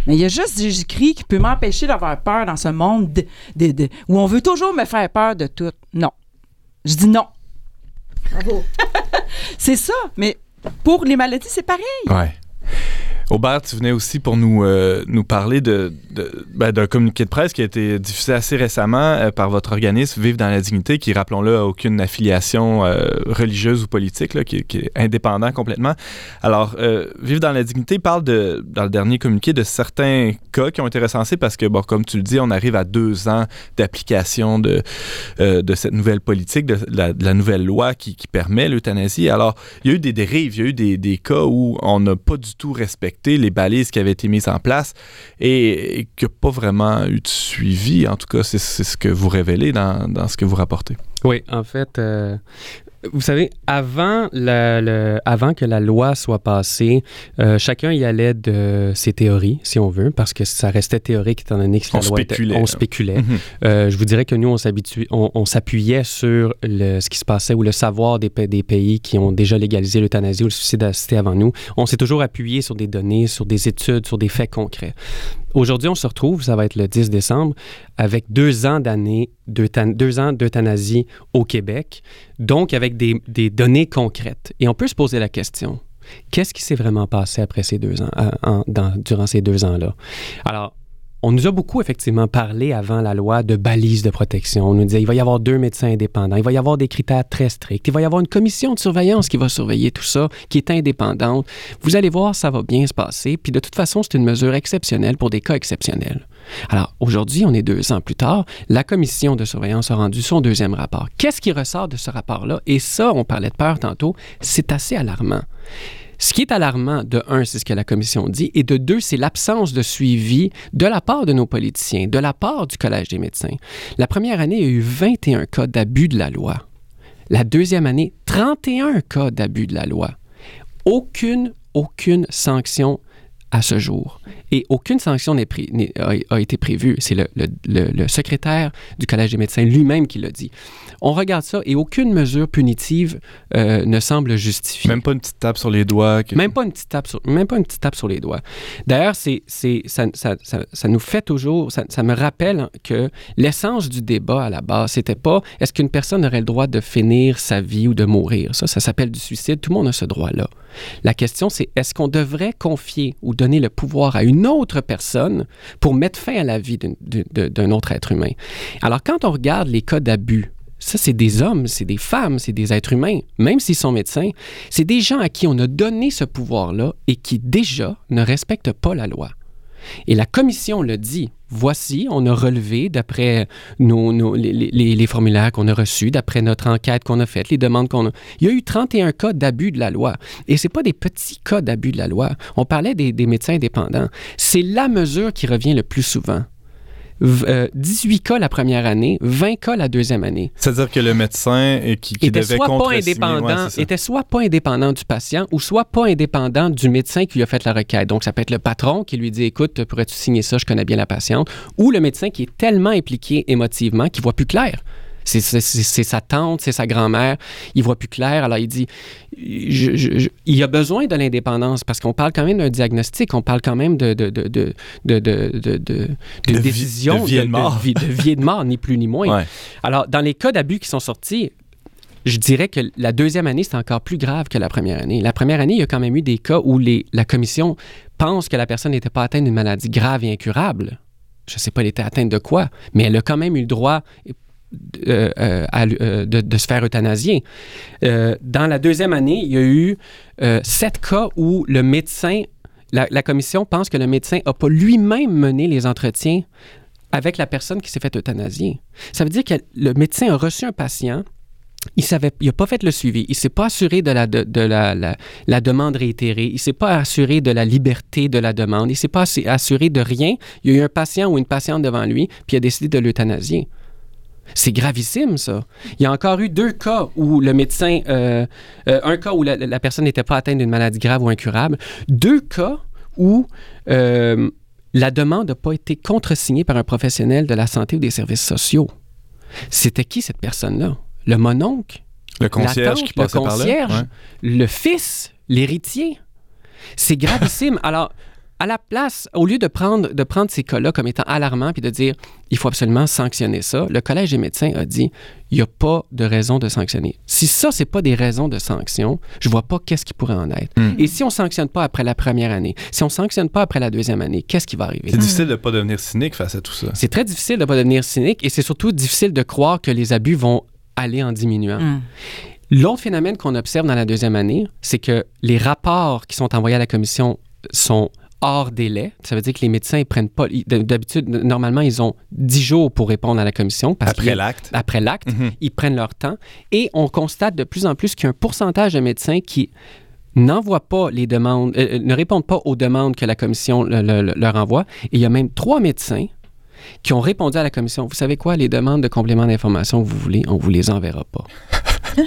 Mais il y a juste Jésus-Christ qui peut m'empêcher d'avoir peur dans ce monde de- de- de- où on veut toujours me faire peur de tout. Non. Je dis non. Bravo. [LAUGHS] c'est ça. Mais pour les maladies, c'est pareil. Ouais. Aubert, tu venais aussi pour nous, euh, nous parler de, de- ben, d'un communiqué de presse qui a été diffusé assez récemment euh, par votre organisme Vive dans la dignité, qui, rappelons-le, a aucune affiliation euh, religieuse ou politique, là, qui, est indépendant complètement. Alors, Vive dans la dignité parle de, dans le dernier communiqué de certains cas qui ont été recensés parce que, bon, comme tu le dis, on arrive à deux ans d'application de, de cette nouvelle politique, de la, de nouvelle loi qui, permet l'euthanasie. Alors, il y a eu des dérives, il y a eu des cas où on n'a pas du tout respecté les balises qui avaient été mises en place et, et qu'il n'y a pas vraiment eu de suivi. En tout cas, c'est ce que vous révélez dans, dans ce que vous rapportez. Oui, en fait, euh, vous savez, avant, la- le- avant que la loi soit passée, euh, chacun y allait de ses théories, si on veut, parce que ça restait théorique étant donné que la On loi était- spéculait, on là. spéculait. Mhm. Euh, je vous dirais que nous, on s'habitue- on, on s'appuyait sur le- ce qui se passait ou le savoir des, des pays qui ont déjà légalisé l'euthanasie ou le suicide assisté avant nous. On s'est toujours appuyé sur des données, sur des études, sur des faits concrets. Aujourd'hui, on se retrouve, ça va être le 10 décembre, avec deux ans d'année, d'euthan- deux ans d'euthanasie au Québec, donc avec des, données concrètes. Et on peut se poser la question, qu'est-ce qui s'est vraiment passé après ces deux ans, euh, durant ces deux ans-là? Alors, on nous a beaucoup effectivement parlé avant la loi de balises de protection. On nous disait il va y avoir deux médecins indépendants, il va y avoir des critères très stricts, il va y avoir une commission de surveillance qui va surveiller tout ça, qui est indépendante. Vous allez voir, ça va bien se passer. Puis de toute façon, c'est une mesure exceptionnelle pour des cas exceptionnels. Alors aujourd'hui, on est deux ans plus tard, la commission de surveillance a rendu son deuxième rapport. Qu'est-ce qui ressort de ce rapport-là? Et ça, on parlait de peur tantôt, c'est assez alarmant. Ce qui est alarmant, de un, c'est ce que la commission dit, et de deux, c'est l'absence de suivi de la part de nos politiciens, de la part du Collège des médecins. La première année, il y a eu 21 cas d'abus de la loi. La deuxième année, 31 cas d'abus de la loi. Aucune, aucune sanction à ce jour. Et aucune sanction n'est a, a été prévue. C'est le, le- le- le secrétaire du Collège des médecins lui-même qui l'a dit. On regarde ça et aucune mesure punitive euh, ne semble justifiée. Même pas une petite tape sur les doigts. que- Même pas une petite tape sur, même pas une petite tape sur les doigts. D'ailleurs, c'est, c'est, ça, ça, ça, ça nous fait toujours, ça, ça me rappelle que l'essence du débat à la base, c'était pas est-ce qu'une personne aurait le droit de finir sa vie ou de mourir. Ça, ça s'appelle du suicide. Tout le monde a ce droit-là. La question, c'est est-ce qu'on devrait confier ou donner le pouvoir à une autre personne pour mettre fin à la vie d'un autre être humain? Alors, quand on regarde les cas d'abus, ça, c'est des hommes, c'est des femmes, c'est des êtres humains, même s'ils sont médecins. C'est des gens à qui on a donné ce pouvoir-là et qui déjà ne respectent pas la loi. Et la commission le dit. Voici, on a relevé d'après nos, les, formulaires qu'on a reçus, d'après notre enquête qu'on a faite, les demandes qu'on a. Il y a eu 31 cas d'abus de la loi. Et ce pas des petits cas d'abus de la loi. On parlait des médecins indépendants. C'est la mesure qui revient le plus souvent. V- euh, 18 cas la première année, 20 cas la deuxième année C'est-à-dire que le médecin qui, qui était devait soit pas indépendant, ouais, était soit pas indépendant du patient ou soit pas indépendant du médecin qui lui a fait la requête. Donc ça peut être le patron qui lui dit écoute, pourrais-tu signer ça, je connais bien la patiente, ou le médecin qui est tellement impliqué émotivement qu'il voit plus clair. C'est sa tante, c'est sa grand-mère, il voit plus clair. Alors il dit, je- je- je- il a besoin de l'indépendance parce qu'on parle quand même d'un diagnostic, on parle quand même de, de, de, de, de, de, de- décision, de vie et de mort. vie, de vie et de mort, ni plus ni moins. Ouais. Alors, dans les cas d'abus qui sont sortis, je dirais que la deuxième année, c'est encore plus grave que la première année. La première année, il y a quand même eu des cas où les, la commission pense que la personne n'était pas atteinte d'une maladie grave et incurable. Je ne sais pas, elle était atteinte de quoi, mais elle a quand même eu le droit euh, euh, euh, de, se faire euthanasier. Dans la deuxième année, il y a eu sept cas où le médecin, la, commission pense que le médecin n'a pas lui-même mené les entretiens avec la personne qui s'est fait euthanasier. Ça veut dire que le médecin a reçu un patient, il savait, il n'a pas fait le suivi, il s'est pas assuré de la, la, demande réitérée, il s'est pas assuré de la liberté de la demande, il s'est pas assu- assuré de rien. Il y a eu un patient ou une patiente devant lui, puis il a décidé de l'euthanasier. C'est gravissime, ça. Il y a encore eu deux cas où le médecin, euh, euh, un cas où la, la personne n'était pas atteinte d'une maladie grave ou incurable, deux cas où euh, la demande n'a pas été contresignée par un professionnel de la santé ou des services sociaux. C'était qui cette personne-là? Le mononcle? Le concierge tante, qui passait le par là? concierge, ouais. le fils, l'héritier? C'est gravissime. Alors, à la place, au lieu de prendre, de prendre ces cas-là comme étant alarmants puis de dire il faut absolument sanctionner ça, le Collège des médecins a dit il n'y a pas de raison de sanctionner. Si ça, c'est pas des raisons de sanction, je vois pas qu'est-ce qui pourrait en être. Hmm. Et si on sanctionne pas après la première année, si on sanctionne pas après la deuxième année, qu'est-ce qui va arriver? C'est difficile de ne pas devenir cynique face à tout ça. C'est très difficile de ne pas devenir cynique et c'est surtout difficile de croire que les abus vont aller en diminuant. Hum. L'autre phénomène qu'on observe dans la deuxième année, c'est que les rapports qui sont envoyés à la commission sont hors délai. Ça veut dire que les médecins ils prennent pas. D'habitude, normalement, ils ont 10 jours pour répondre à la commission. parce Après l'acte. Après l'acte, Mhm. ils prennent leur temps. Et on constate de plus en plus qu'il y a un pourcentage de médecins qui n'envoient pas les demandes, euh, euh, ne répondent pas aux demandes que la commission le- le- le- leur envoie. Et il y a même trois médecins qui ont répondu à la commission. Vous savez quoi, les demandes de compléments d'information que vous voulez, on vous les enverra pas. [LAUGHS]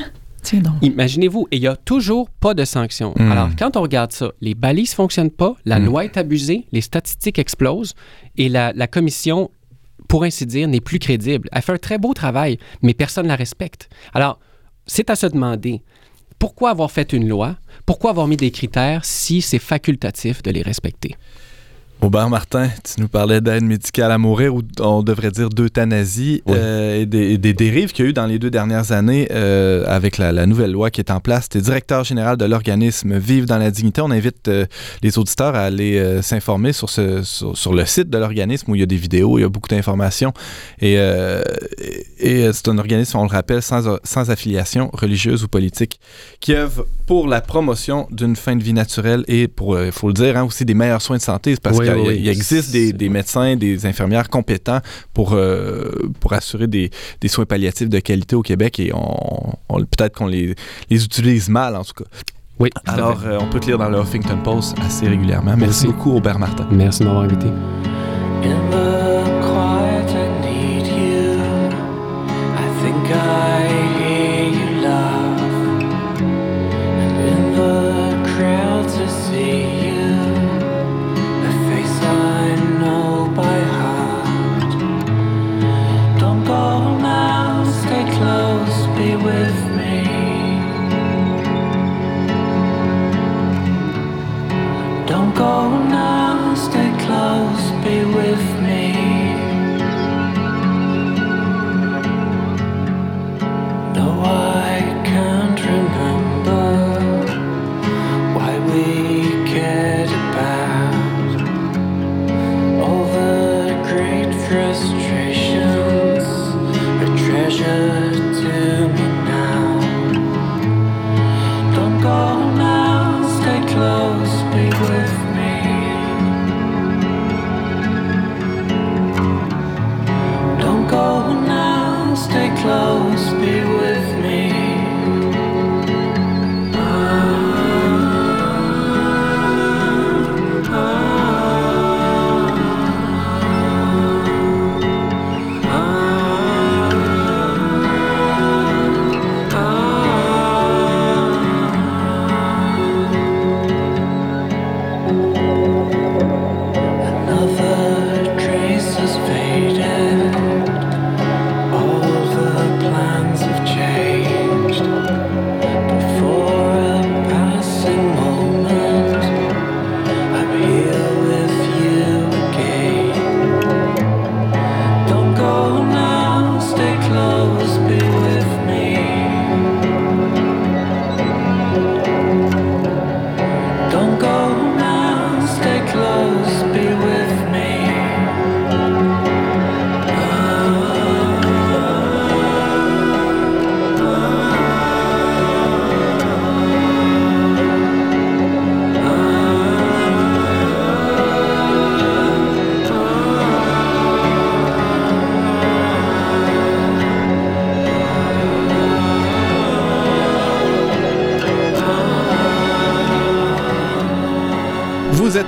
Tiens donc. Imaginez-vous, et il n'y a toujours pas de sanctions. Mm. Alors, quand on regarde ça, les balises ne fonctionnent pas, la Mm. loi est abusée, les statistiques explosent et la, la commission, pour ainsi dire, n'est plus crédible. Elle fait un très beau travail, mais personne ne la respecte. Alors, c'est à se demander pourquoi avoir fait une loi, pourquoi avoir mis des critères si c'est facultatif de les respecter? Aubert Martin, tu nous parlais d'aide médicale à mourir, ou on devrait dire d'euthanasie, Oui. euh, et, des, dérives qu'il y a eu dans les deux dernières années euh, avec la, la nouvelle loi qui est en place. Tu es directeur général de l'organisme Vive dans la dignité. On invite euh, les auditeurs à aller s'informer sur, ce, sur, sur le site de l'organisme où il y a des vidéos, il y a beaucoup d'informations. Et, et, et c'est un organisme, on le rappelle, sans, sans affiliation religieuse ou politique, qui œuvre pour la promotion d'une fin de vie naturelle et pour, il faut le dire, hein, aussi des meilleurs soins de santé. Parce Oui, oui, oui. il existe des, des médecins, des infirmières compétents pour, euh, pour assurer des, des soins palliatifs de qualité au Québec et on, on- peut-être qu'on les, les utilise mal en tout cas. Oui, Alors, euh, on peut te lire dans le Huffington Post assez régulièrement. Merci Merci. beaucoup, Aubert Martin. Merci de m'avoir invité.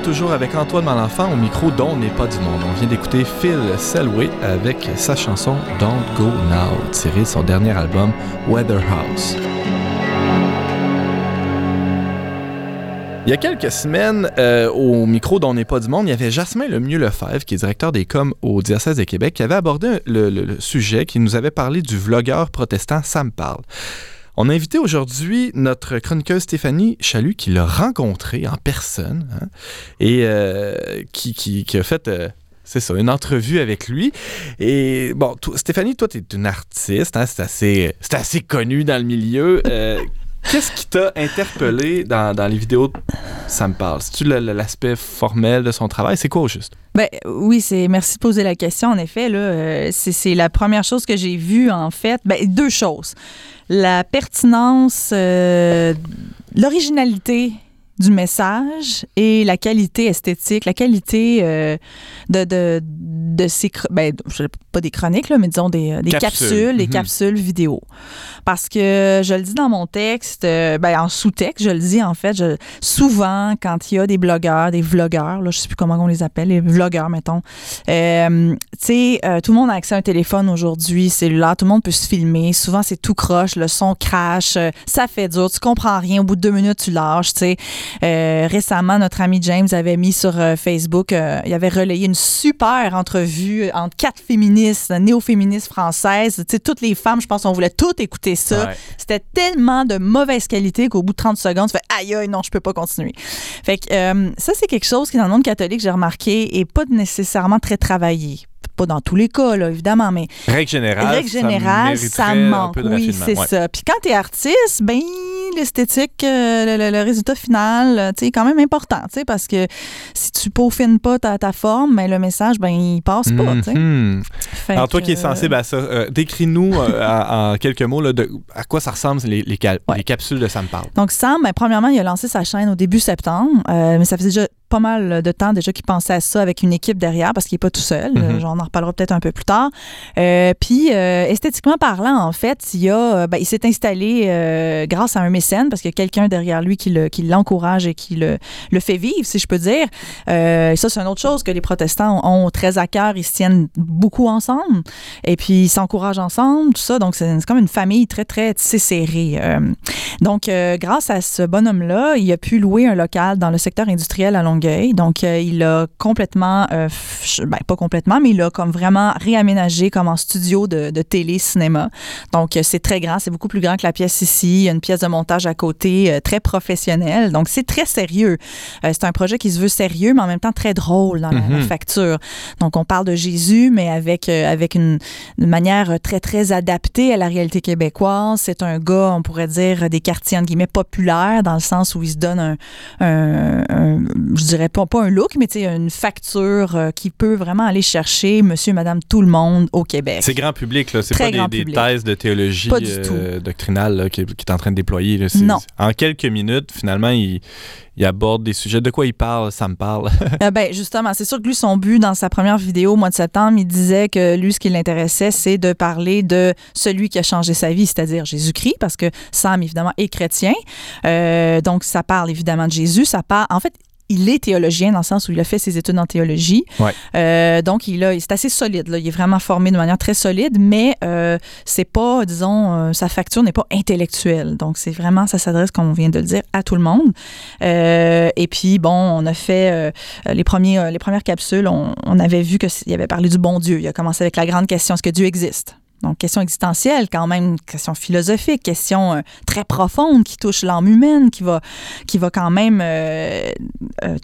Toujours avec Antoine Malenfant au micro dont n'est pas du monde. On vient d'écouter Phil Selway avec sa chanson Don't Go Now, tirée de son dernier album Weather House. Il y a quelques semaines, euh, au micro dont n'est pas du monde, il y avait Jasmin Lemieux Lefebvre, qui est directeur des coms au diocèse de Québec, qui avait abordé le, le- le sujet, qui nous avait parlé du vlogueur protestant Sam Parle. On a invité aujourd'hui notre chroniqueuse Stéphanie Chalut qui l'a rencontré en personne hein, et euh, qui, a fait... euh, c'est ça, une entrevue avec lui. Et bon, Stéphanie, toi, tu es une artiste, hein, c'est assez, assez connu dans le milieu. Euh, Qu'est-ce qui t'a interpellé dans, les vidéos de Ça me parle? C'est-tu l'aspect formel de son travail? C'est quoi au juste? Ben oui, c'est merci de poser la question. En effet, là, euh, c'est c'est la première chose que j'ai vue en fait. Ben, deux choses la pertinence, euh, l'originalité du message et la qualité esthétique, la qualité euh, de, de, de ces, ben, je- pas des chroniques, là, mais disons des, euh, des Capsules. capsules, des Mhm. capsules vidéo. Parce que je le dis dans mon texte, euh, ben, en sous-texte, je le dis en fait, je, souvent quand il y a des blogueurs, des vlogueurs, là, je sais plus comment on les appelle, les vlogueurs, mettons, euh, tu sais, euh, tout le monde a accès à un téléphone aujourd'hui, cellulaire, tout le monde peut se filmer. Souvent, c'est tout croche, le son crash, euh, ça fait dur, tu comprends rien. Au bout de deux minutes, tu lâches, tu sais. Euh, récemment, notre ami James avait mis sur euh, Facebook, euh, il avait relayé une super entrevue entre quatre féministes, néo-féministes françaises. Tu sais, toutes les femmes, je pense, on voulait toutes écouter ça. Ouais. C'était tellement de mauvaise qualité qu'au bout de 30 secondes, tu fais aïe aïe, non, je peux pas continuer. Fait que euh, ça, c'est quelque chose qui, dans le monde catholique, j'ai remarqué, est pas nécessairement très travaillé. Pas dans tous les cas, là, évidemment, mais Règle générale, règle générale, ça, un manque. peu de Oui, c'est Ouais. ça. Puis quand tu es artiste, ben l'esthétique, euh, le, le- le résultat final, euh, tu sais, est quand même important, tu sais, parce que si tu peaufines pas ta, ta forme, ben, le message, ben, il passe pas, tu sais. Mhm. Fait Alors, toi que, qui es sensible à ça, euh, décris-nous en, quelques mots là, de, à quoi ça ressemble les, les, ca- Ouais. les capsules de Ça me parle. Donc, Sam, ben, premièrement, il a lancé sa chaîne au début septembre, euh, mais ça faisait déjà pas mal de temps déjà qu'il pensait à ça avec une équipe derrière parce qu'il n'est pas tout seul. Mhm. Euh, on en reparlera peut-être un peu plus tard. Euh, Puis, euh, esthétiquement parlant, en fait, il, a, euh, ben, il s'est installé euh, grâce à un mécène parce qu'il y a quelqu'un derrière lui qui le- qui l'encourage et qui le, le fait vivre, si je peux dire. Et ça, c'est une autre chose que les protestants ont très à cœur. Ils se tiennent beaucoup ensemble et puis ils s'encouragent ensemble, tout ça. Donc, c'est comme une famille très, très serrée. Donc, grâce à ce bonhomme-là, il a pu louer un local dans le secteur industriel à Longueuil. Donc, euh, il a complètement, euh, ben, pas complètement, mais il a comme vraiment réaménagé comme en studio de, de télé, cinéma. Donc, euh, c'est très grand, c'est beaucoup plus grand que la pièce ici. Il y a une pièce de montage à côté, euh, très professionnelle. Donc, c'est très sérieux. C'est un projet qui se veut sérieux, mais en même temps très drôle dans la- la, Mhm. facture. Donc, on parle de Jésus, mais avec, avec une, manière très, très adaptée à la réalité québécoise. C'est un gars, on pourrait dire, des quartiers, entre guillemets, populaires, dans le sens où il se donne un, un- un- je dirais pas, pas un look, mais une facture euh, qui peut vraiment aller chercher monsieur, madame, tout le monde au Québec. C'est grand public, là. C'est pas des, thèses de théologie euh, doctrinale là, qui, qui est en train de déployer. là. Non. En quelques minutes, finalement, il, il aborde des sujets. De quoi il parle? Ça me parle. Euh, [LAUGHS] ben, justement, c'est sûr que lui, son but dans sa première vidéo au mois de septembre, il disait que lui, ce qui l'intéressait, c'est de parler de celui qui a changé sa vie, c'est-à-dire Jésus-Christ, parce que Sam, évidemment, est chrétien. Euh, donc, ça parle évidemment de Jésus. Ça parle, en fait, il est théologien dans le sens où il a fait ses études en théologie. Ouais. Euh, donc, il a, c'est assez solide. Là. Il est vraiment formé de manière très solide, mais euh, c'est pas, disons, euh, sa facture n'est pas intellectuelle. Donc, c'est vraiment, ça s'adresse, comme on vient de le dire, à tout le monde. Euh, et puis, bon, on a fait euh, les, premiers, euh, les premières capsules, on, on avait vu qu'il avait parlé du bon Dieu. Il a commencé avec la grande question, est-ce que Dieu existe? Donc, question existentielle, quand même, question philosophique, question euh, très profonde qui touche l'âme humaine, qui va, qui va quand même, euh, euh,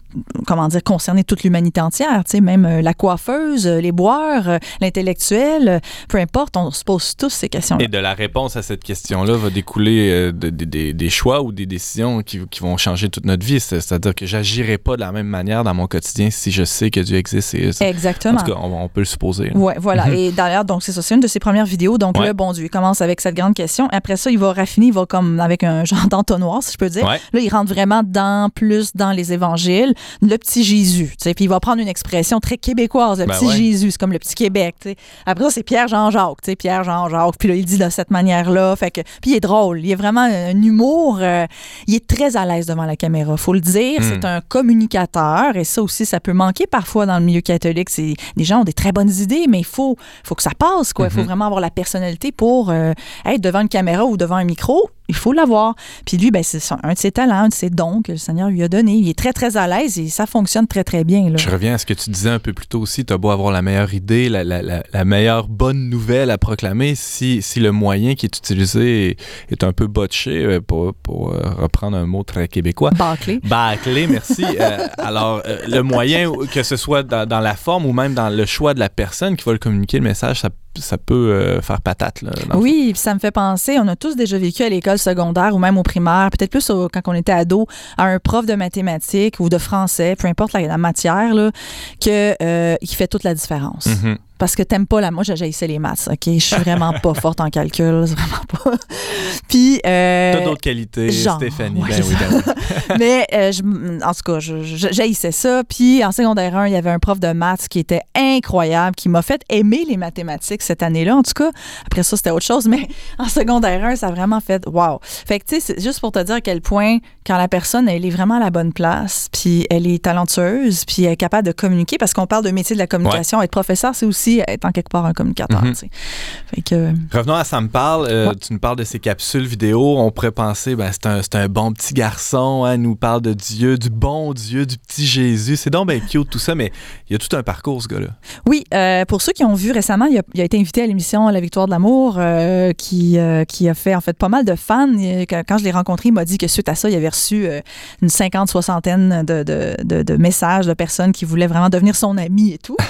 comment dire, concerner toute l'humanité entière. Tu sais, même la coiffeuse, les boires, l'intellectuel, peu importe, on se pose tous ces questions-là. Et de la réponse à cette question-là va découler de- de- des- choix ou des décisions qui, qui vont changer toute notre vie. C'est- C'est-à-dire que j'agirai pas de la même manière dans mon quotidien si je sais que Dieu existe. Et, en Exactement. tout cas, on, on peut le supposer. là. Ouais, voilà. Mhm. Et d'ailleurs, donc c'est ça, c'est une de ses premières vidéos. Donc Ouais. le bon Dieu, il commence avec cette grande question. Après ça, il va raffiner, il va comme avec un [LAUGHS] genre d'entonnoir, si je peux dire. Ouais. Là, il rentre vraiment dans plus dans les évangiles, le petit Jésus. tu sais. Puis il va prendre une expression très québécoise, le Ben petit ouais. Jésus, c'est comme le petit Québec. tu sais. Après ça, c'est Pierre Jean-Jacques, tu sais, Pierre Jean-Jacques. Puis là, il dit de cette manière-là. Fait que, puis il est drôle, il est vraiment un humour. euh, il est très à l'aise devant la caméra, faut le dire. Mm. C'est un communicateur et ça aussi, ça peut manquer parfois dans le milieu catholique. C'est les gens ont des très bonnes idées, mais il faut, faut que ça passe. quoi. Il faut Mhm. vraiment avoir la personnalité pour euh, être devant une caméra ou devant un micro. Il faut l'avoir. Puis lui, ben, c'est un de ses talents, un de ses dons que le Seigneur lui a donné. Il est très, très à l'aise et ça fonctionne très, très bien. Là. Je reviens à ce que tu disais un peu plus tôt aussi. Tu as beau avoir la meilleure idée, la, la- la- la meilleure bonne nouvelle à proclamer, si, si le moyen qui est utilisé est, est un peu botché, euh, pour, pour, euh, reprendre un mot très québécois. Bâclé. Bâclé, merci. Euh, [LAUGHS] alors, euh, le moyen, que ce soit dans, dans la forme ou même dans le choix de la personne qui va le communiquer, le message, ça, ça peut euh, faire patate. Là, Oui, puis ça me fait penser, on a tous déjà vécu à l'école secondaire ou même au primaire, peut-être plus quand on était ado, à un prof de mathématiques ou de français, peu importe la, matière, là, que, euh, qui fait toute la différence. Mhm. Parce que t'aimes pas la. Moi, j'ai essayé les maths, OK? Je suis vraiment pas [LAUGHS] forte en calcul, vraiment pas. Puis. euh, T'as d'autres qualités, genre, Stéphanie. ouais, Ben oui, ben oui. [LAUGHS] [LAUGHS] mais euh, je- en tout cas, j'haïssais ça. Puis en secondaire 1, il y avait un prof de maths qui était incroyable, qui m'a fait aimer les mathématiques cette année-là. En tout cas, après ça, c'était autre chose. Mais en secondaire 1, ça a vraiment fait wow. Fait que tu sais, c'est juste pour te dire à quel point, quand la personne, elle est vraiment à la bonne place, puis elle est talentueuse, puis elle est capable de communiquer, parce qu'on parle de métier de la communication. Être professeur, c'est aussi être en quelque part un communicateur. Mhm. Fait que. Revenons à Ça me parle. Euh, Ouais. Tu nous parles de ces capsules vidéo. On pourrait penser, ben, c'est un, un bon petit garçon. Hein, il nous parle de Dieu, du bon Dieu, du petit Jésus. C'est donc bien cute tout ça, mais il y a tout un parcours, ce gars-là. Oui, euh, pour ceux qui ont vu récemment, il a, il a été invité à l'émission La Victoire de l'amour, euh, qui, euh, qui a fait en fait pas mal de fans. Et Quand je l'ai rencontré, il m'a dit que suite à ça, il avait reçu euh, une cinquante, soixantaine de, de, de- de messages de personnes qui voulaient vraiment devenir son ami et tout. [LAUGHS]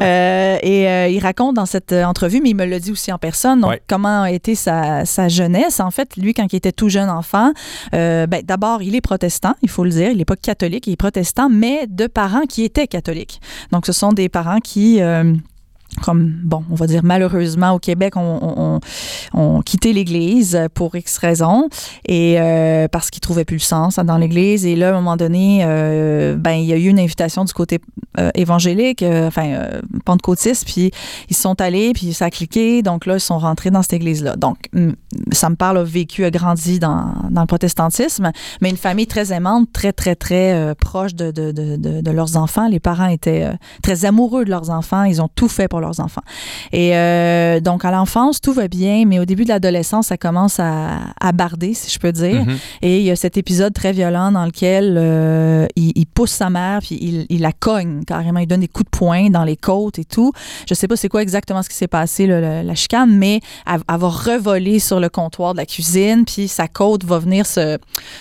Euh, et euh, il raconte dans cette euh, entrevue, mais il me l'a dit aussi en personne, donc Ouais. comment a été sa, sa jeunesse. En fait, lui, quand il était tout jeune enfant, euh, ben, d'abord, il est protestant, il faut le dire. Il n'est pas catholique, il est protestant, mais de parents qui étaient catholiques. Donc, ce sont des parents qui... euh, comme, bon, on va dire malheureusement au Québec, on, on, on- quitté l'Église pour X raisons et euh, parce qu'ils trouvaient plus le sens dans l'Église. Et là, à un moment donné, euh, ben, il y a eu une invitation du côté euh, évangélique, enfin, pentecôtiste, puis ils sont allés, puis ça a cliqué. Donc là, ils sont rentrés dans cette Église-là. Donc, ça me parle, a vécu, a grandi dans, dans le protestantisme, mais une famille très aimante, très, très, très proche de, de, de, de, leurs enfants. Les parents étaient très amoureux de leurs enfants. Ils ont tout fait pour leurs enfants. Et euh, donc, à l'enfance, tout va bien, mais au début de l'adolescence, ça commence à, à barder, si je peux dire. Mhm. Et il y a cet épisode très violent dans lequel euh, il, il pousse sa mère, puis il, il la cogne carrément. Il donne des coups de poing dans les côtes et tout. Je sais pas c'est quoi exactement ce qui s'est passé, la, la chicane, mais elle, elle va revoler sur le comptoir de la cuisine, puis sa côte va venir se,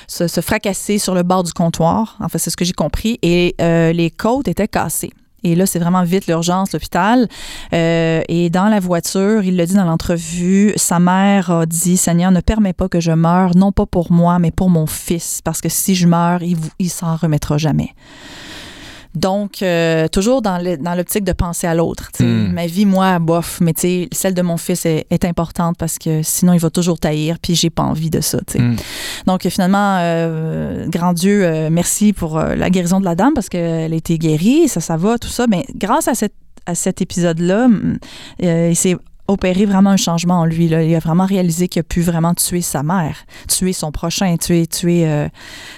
se, se fracasser sur le bord du comptoir. En fait, c'est ce que j'ai compris. Et euh, les côtes étaient cassées. Et là, c'est vraiment vite l'urgence, l'hôpital. Euh, et dans la voiture, il le dit dans l'entrevue, sa mère a dit, Seigneur, ne permets pas que je meure, non pas pour moi, mais pour mon fils, parce que si je meurs, il, il s'en remettra jamais. Donc, euh, toujours dans l'optique de penser à l'autre. tu sais. Mm. Ma vie, moi, bof, mais tu sais, celle de mon fils est, est importante parce que sinon, il va toujours taillir, puis j'ai pas envie de ça. tu sais. Mm. Donc, finalement, euh, grand Dieu, euh, merci pour la guérison de la dame parce qu'elle a été guérie, ça, ça va, tout ça. Mais grâce à, cette, à cet épisode-là, hum, euh, il s'est opéré vraiment un changement en lui. Là. Il a vraiment réalisé qu'il a pu vraiment tuer sa mère, tuer son prochain, tuer, tuer. euh,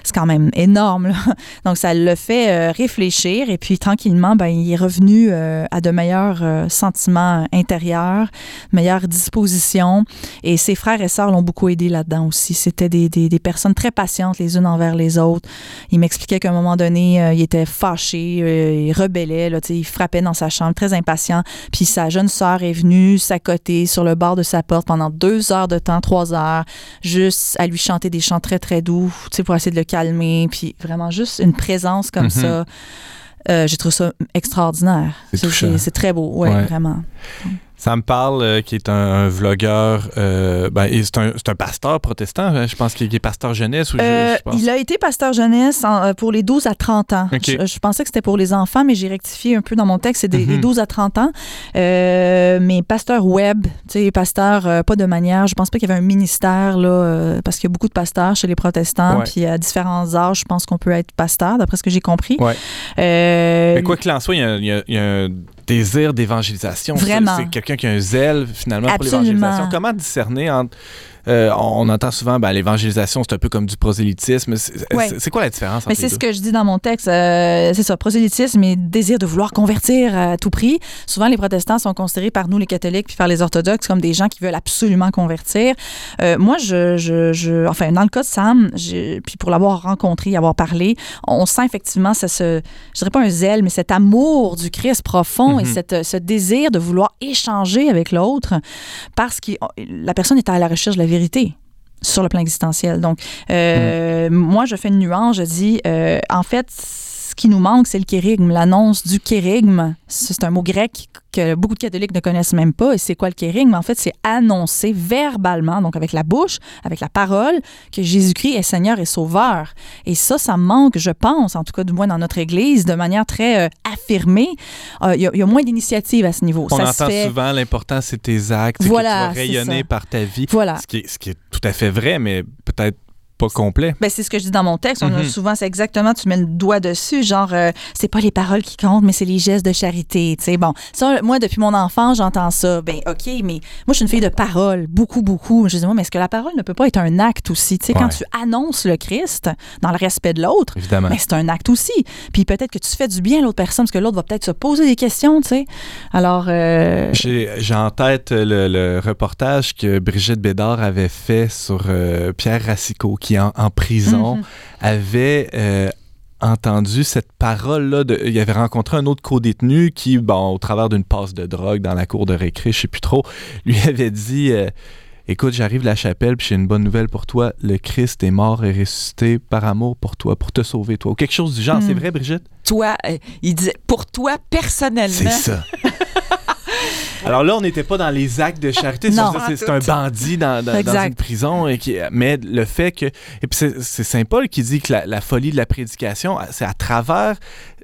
c'est quand même énorme. là. [LAUGHS] Donc, ça le fait euh, réfléchir et puis tranquillement, ben, il est revenu euh, à de meilleurs sentiments intérieurs, meilleures dispositions. Et ses frères et sœurs l'ont beaucoup aidé là-dedans aussi. C'était des, des, personnes très patientes les unes envers les autres. Il m'expliquait qu'à un moment donné, il était fâché, il rebellait, là, il frappait dans sa chambre, très impatient. Puis sa jeune sœur est venue s'accoter sur le bord de sa porte pendant deux heures de temps, trois heures, juste à lui chanter des chants très, très doux, tu sais, pour essayer de le calmer. Puis vraiment juste une présence comme Mhm. ça. Euh, J'ai trouvé ça extraordinaire. C'est très beau, ouais, Ouais. vraiment. Ça me parle, euh, qui est un, un vlogueur, euh, ben, c'est un, c'est un pasteur protestant, hein, je pense qu'il est pasteur jeunesse. Ou je- Euh, je pense. il a été pasteur jeunesse en- pour les 12 à 30 ans. Je, je pensais que c'était pour les enfants, mais j'ai rectifié un peu dans mon texte. C'est des, les 12 à 30 ans. Mais pasteur web, tu sais, pasteur pas de manière. Je pense pas qu'il y avait un ministère, là, parce qu'il y a beaucoup de pasteurs chez les protestants. Puis à différents âges, je pense qu'on peut être pasteur, d'après ce que j'ai compris. Ouais. Mais quoi qu'il en soit, il y a, il y a- il y a un désir d'évangélisation. C'est- Vraiment. C'est quelqu'un qui a un zèle, finalement, Absolument. pour l'évangélisation. Comment discerner entre euh, on entend souvent ben, l'évangélisation, c'est un peu comme du prosélytisme. C'est Ouais. quoi la différence Mais c'est ce que je dis dans mon texte. euh, c'est ça, prosélytisme et désir de vouloir convertir à tout prix. Souvent, les protestants sont considérés par nous, les catholiques, puis par les orthodoxes, comme des gens qui veulent absolument convertir. Euh, moi, je, je, je- enfin, dans le cas de Sam, puis pour l'avoir rencontré, y avoir parlé, on sent effectivement ce, ce- je dirais pas un zèle, mais cet amour du Christ profond et Mhm. cette, ce désir de vouloir échanger avec l'autre parce que la personne est à la recherche de la vérité sur le plan existentiel. Donc, euh, moi, je fais une nuance. Je dis, euh, en fait, ce qui nous manque, c'est le kérigme, l'annonce du kérigme. C'est un mot grec que beaucoup de catholiques ne connaissent même pas. Et c'est quoi le kérigme? En fait, c'est annoncer verbalement, donc avec la bouche, avec la parole, que Jésus-Christ est Seigneur et Sauveur. Et ça, ça manque, je pense, en tout cas du moins dans notre Église, de manière très euh, affirmée. Euh, Il y, a- il y a moins d'initiatives à ce niveau. On ça entend fait. souvent l'important, c'est tes actes, Voilà, que tu vas rayonner par ta vie. Voilà. Ce qui, est, ce qui est tout à fait vrai, mais peut-être pas complet. Ben, c'est ce que je dis dans mon texte. On a Mhm. souvent, c'est exactement, tu mets le doigt dessus, genre, euh, c'est pas les paroles qui comptent, mais c'est les gestes de charité. Tu sais, bon, ça, moi, depuis mon enfant, j'entends ça. Ben, OK, mais moi, je suis une fille de parole, beaucoup, beaucoup. Je dis, moi, mais est-ce que la parole ne peut pas être un acte aussi? Tu sais, quand tu annonces le Christ dans le respect de l'autre, Évidemment. mais c'est un acte aussi. Puis peut-être que tu fais du bien à l'autre personne, parce que l'autre va peut-être se poser des questions, tu sais. Alors, euh, J'ai j'ai en tête le, le reportage que Brigitte Bédard avait fait sur euh, Pierre Racicot, qui en, en prison Mhm. avait euh, entendu cette parole-là. de- Il avait rencontré un autre co-détenu qui, bon, au travers d'une passe de drogue dans la cour de récré, je sais plus trop, [LAUGHS] lui avait dit euh, Écoute, j'arrive la chapelle, puis j'ai une bonne nouvelle pour toi. Le Christ est mort et ressuscité par amour pour toi, pour te sauver, toi. Ou quelque chose du genre. Mm. C'est vrai, Brigitte? Toi, euh, il disait, pour toi, personnellement. C'est ça. [LAUGHS] [LAUGHS] Alors là, on n'était pas dans les actes de charité. C'est- un bandit dans, dans- dans Exact. une prison. Et qui, mais le fait que. Et puis c'est- Saint Paul qui dit que la, la folie de la prédication, c'est à travers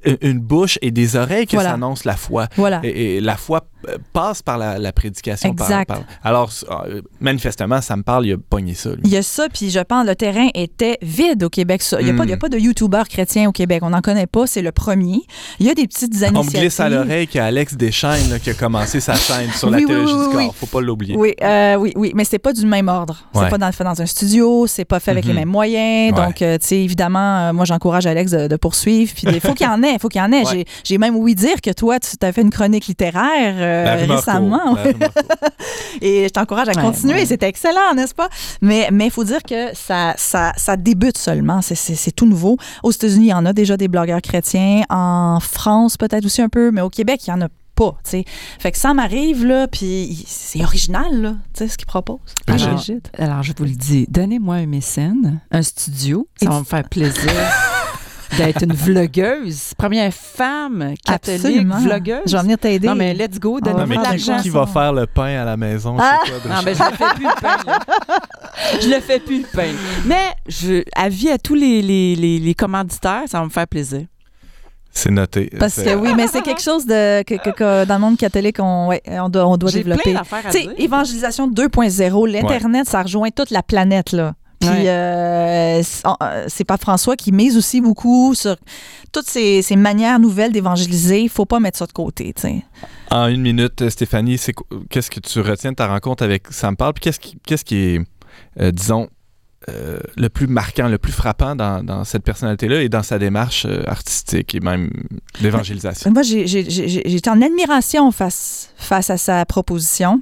une- une bouche et des oreilles que Voilà. s'annonce la foi. voilà. Et, et la foi euh, passe par la, la prédication. Exact. par- alors, euh, manifestement, ça me parle, il a pogné ça. lui. Il y a ça, puis je pense le terrain était vide au Québec. Il n'y a, pas- a Mm. pas de youtubeur chrétien au Québec. On n'en connaît pas, c'est le premier. Il y a des petites On me initiatives. glisse à l'oreille qu'il y a Alex Deschaines là, qui a commencé sa chaîne sur la Oui, théologie oui, du oui, corps. Faut pas l'oublier. Oui, euh, oui, oui, mais c'est pas du même ordre. C'est Ouais. pas dans, fait dans un studio, c'est pas fait avec Mhm. les mêmes moyens. Ouais. Donc, euh, tu sais, évidemment, euh, moi, j'encourage Alex de, de poursuivre. Puis, il [LAUGHS] faut qu'il y en ait, il faut qu'il y en ait. Ouais. J'ai même ouï dire que toi, tu as fait une chronique littéraire euh, récemment. rumeur court. Et je t'encourage à Ouais, continuer. ouais. C'était excellent, n'est-ce pas? Mais il faut dire que ça, ça, ça débute seulement. C'est- C'est c'est tout nouveau. Aux États-Unis, il y en a déjà des blogueurs chrétiens. En France, peut-être aussi un peu. Mais au Québec, il y en a pas, tu sais. Fait que ça m'arrive, là, puis c'est original, là, tu sais, ce qu'ils proposent. Alors, alors, je vous le dis, donnez-moi un mécène, un studio. Ça Et- va me faire plaisir [LAUGHS] d'être une vlogueuse. Première femme catholique Absolument. vlogueuse. Je vais venir t'aider. Non, mais let's go, mais de l'argent. qui va faire le pain à la maison Ah! toi, Non, ben, je le fais plus le pain. là. Je le fais plus le pain. Mais je, avis à tous les, les, les, les commanditaires, ça va me faire plaisir. C'est noté. Parce que oui, mais c'est quelque chose de, que, que- que dans le monde catholique, on, ouais, on doit, on doit J'ai développer. plein d'affaires à Tu sais, dire. évangélisation 2.0, l'Internet, ça rejoint toute la planète, là. Puis, Ouais. euh, c'est euh, c'est pas François qui mise aussi beaucoup sur toutes ces, ces manières nouvelles d'évangéliser. Il faut pas mettre ça de côté, tu sais. En une minute, euh, Stéphanie, c'est quoi- qu'est-ce que tu retiens de ta rencontre avec Sam Paul? Puis qu'est-ce qui, qu'est-ce qui est, euh, disons, euh, le plus marquant, le plus frappant dans, dans cette personnalité-là et dans sa démarche euh, artistique et même d'évangélisation? Moi, j'étais en admiration face, face à sa proposition.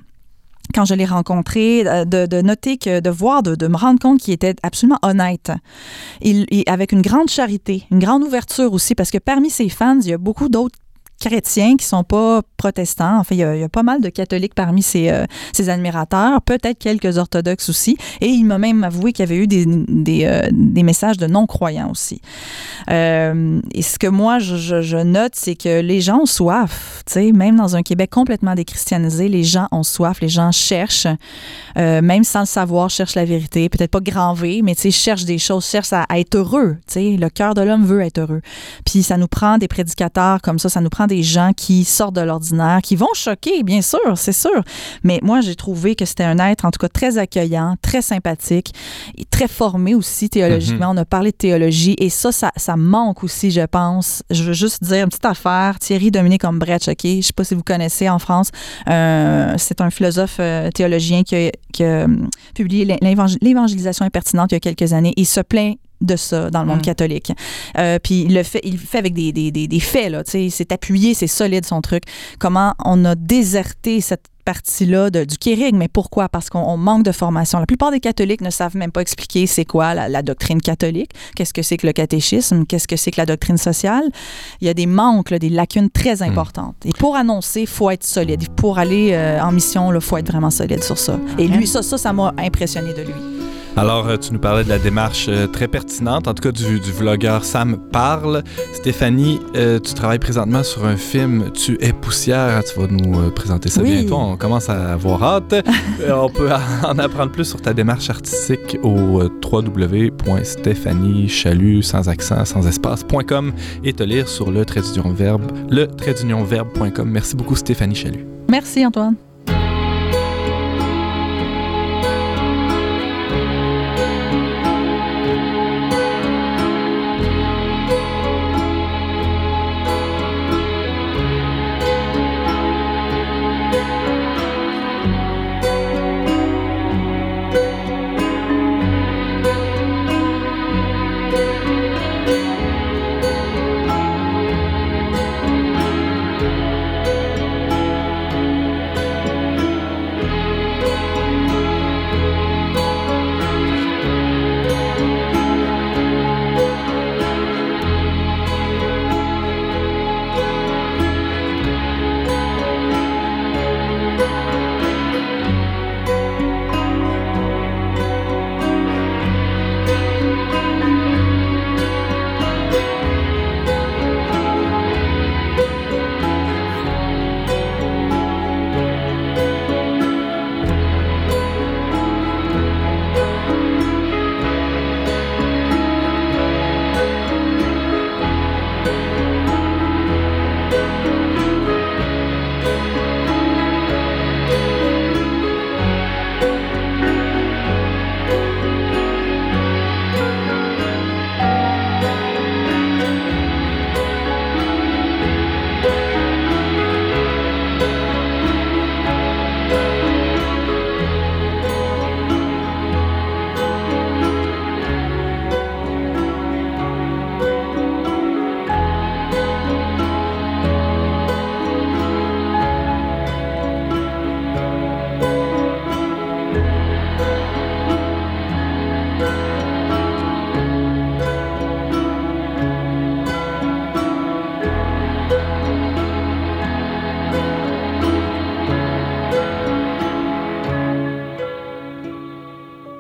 Quand je l'ai rencontré, euh, de, de noter que, de voir, de, de me rendre compte qu'il était absolument honnête. Il, il- avec une grande charité, une grande ouverture aussi, parce que parmi ses fans, il y a beaucoup d'autres chrétiens qui sont pas protestants. En fait, il y a, pas mal de catholiques parmi ses, euh, admirateurs, peut-être quelques orthodoxes aussi. Et il m'a même avoué qu'il y avait eu des, des, euh, messages de non-croyants aussi. Euh, et ce que moi, je, note, c'est que les gens ont soif. Même dans un Québec complètement déchristianisé, les gens ont soif, les gens cherchent, euh, même sans le savoir, cherchent la vérité. Peut-être pas grand V, mais cherchent des choses, cherchent à, être heureux. Tu sais, le cœur de l'homme veut être heureux. Puis ça nous prend des prédicateurs comme ça, ça nous prend prend des gens qui sortent de l'ordinaire, qui vont choquer, bien sûr, c'est sûr. Mais moi, j'ai trouvé que c'était un être, en tout cas, très accueillant, très sympathique, et très formé aussi théologiquement. On a parlé de théologie et ça, ça, ça manque aussi, je pense. Je veux juste dire une petite affaire. Thierry Dominique Ombrecht, OK? Je sais pas si vous connaissez en France. Euh, c'est un philosophe euh, théologien qui a, qui a, euh, publié l'Évangé- L'évangélisation impertinente il y a quelques années. Il se plaint de ça dans le monde Mm. catholique. Euh, puis il le fait, il fait avec des, des, des, des faits, là. Tu sais, c'est appuyé, c'est solide son truc. Comment on a déserté cette partie-là du kérigme? Mais pourquoi? Parce qu'on on manque de formation. La plupart des catholiques ne savent même pas expliquer c'est quoi la, la doctrine catholique, qu'est-ce que c'est que le catéchisme, qu'est-ce que c'est que la doctrine sociale? Il y a des manques, là, des lacunes très importantes. Et pour annoncer, il faut être solide. Pour aller euh, en mission, il faut être vraiment solide sur ça. Et lui, ça, ça, ça m'a impressionné de lui. Alors, euh, tu nous parlais de la démarche euh, très pertinente, en tout cas du, du vlogueur Sam Parle. Stéphanie, euh, tu travailles présentement sur un film Tu es poussière. Tu vas nous présenter ça Oui. bientôt. On commence à avoir hâte. [LAUGHS] On peut [LAUGHS] en apprendre plus sur ta démarche artistique au www.stéphanie sans accent, sans espace.com et te lire sur le trait d'union verbe, le trait d'union verbe.com. Merci beaucoup, Stéphanie Chalut. Merci, Antoine.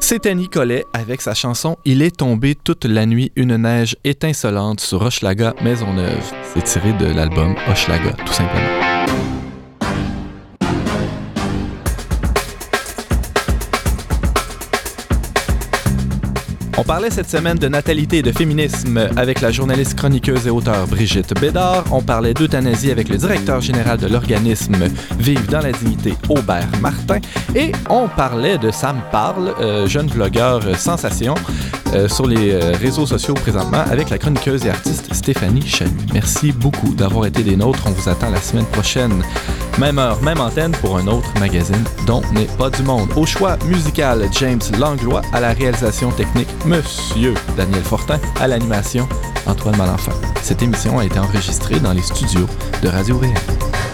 C'est Annie Collet avec sa chanson Il est tombé toute la nuit une neige étincelante sur Hochelaga Maisonneuve. C'est tiré de l'album Hochelaga, tout simplement. On parlait cette semaine de natalité et de féminisme avec la journaliste chroniqueuse et auteure Brigitte Bédard. On parlait d'euthanasie avec le directeur général de l'organisme Vive dans la dignité, Aubert Martin. Et on parlait de Sam Parle, euh, jeune vlogueur euh, sensation euh, sur les euh, réseaux sociaux présentement avec la chroniqueuse et artiste Stéphanie Chalut. Merci beaucoup d'avoir été des nôtres. On vous attend la semaine prochaine. Même heure, même antenne pour un autre magazine dont n'est pas du monde. Au choix musical, James Langlois. À la réalisation technique, Monsieur Daniel Fortin. À l'animation, Antoine Malenfant. Cette émission a été enregistrée dans les studios de Radio VM.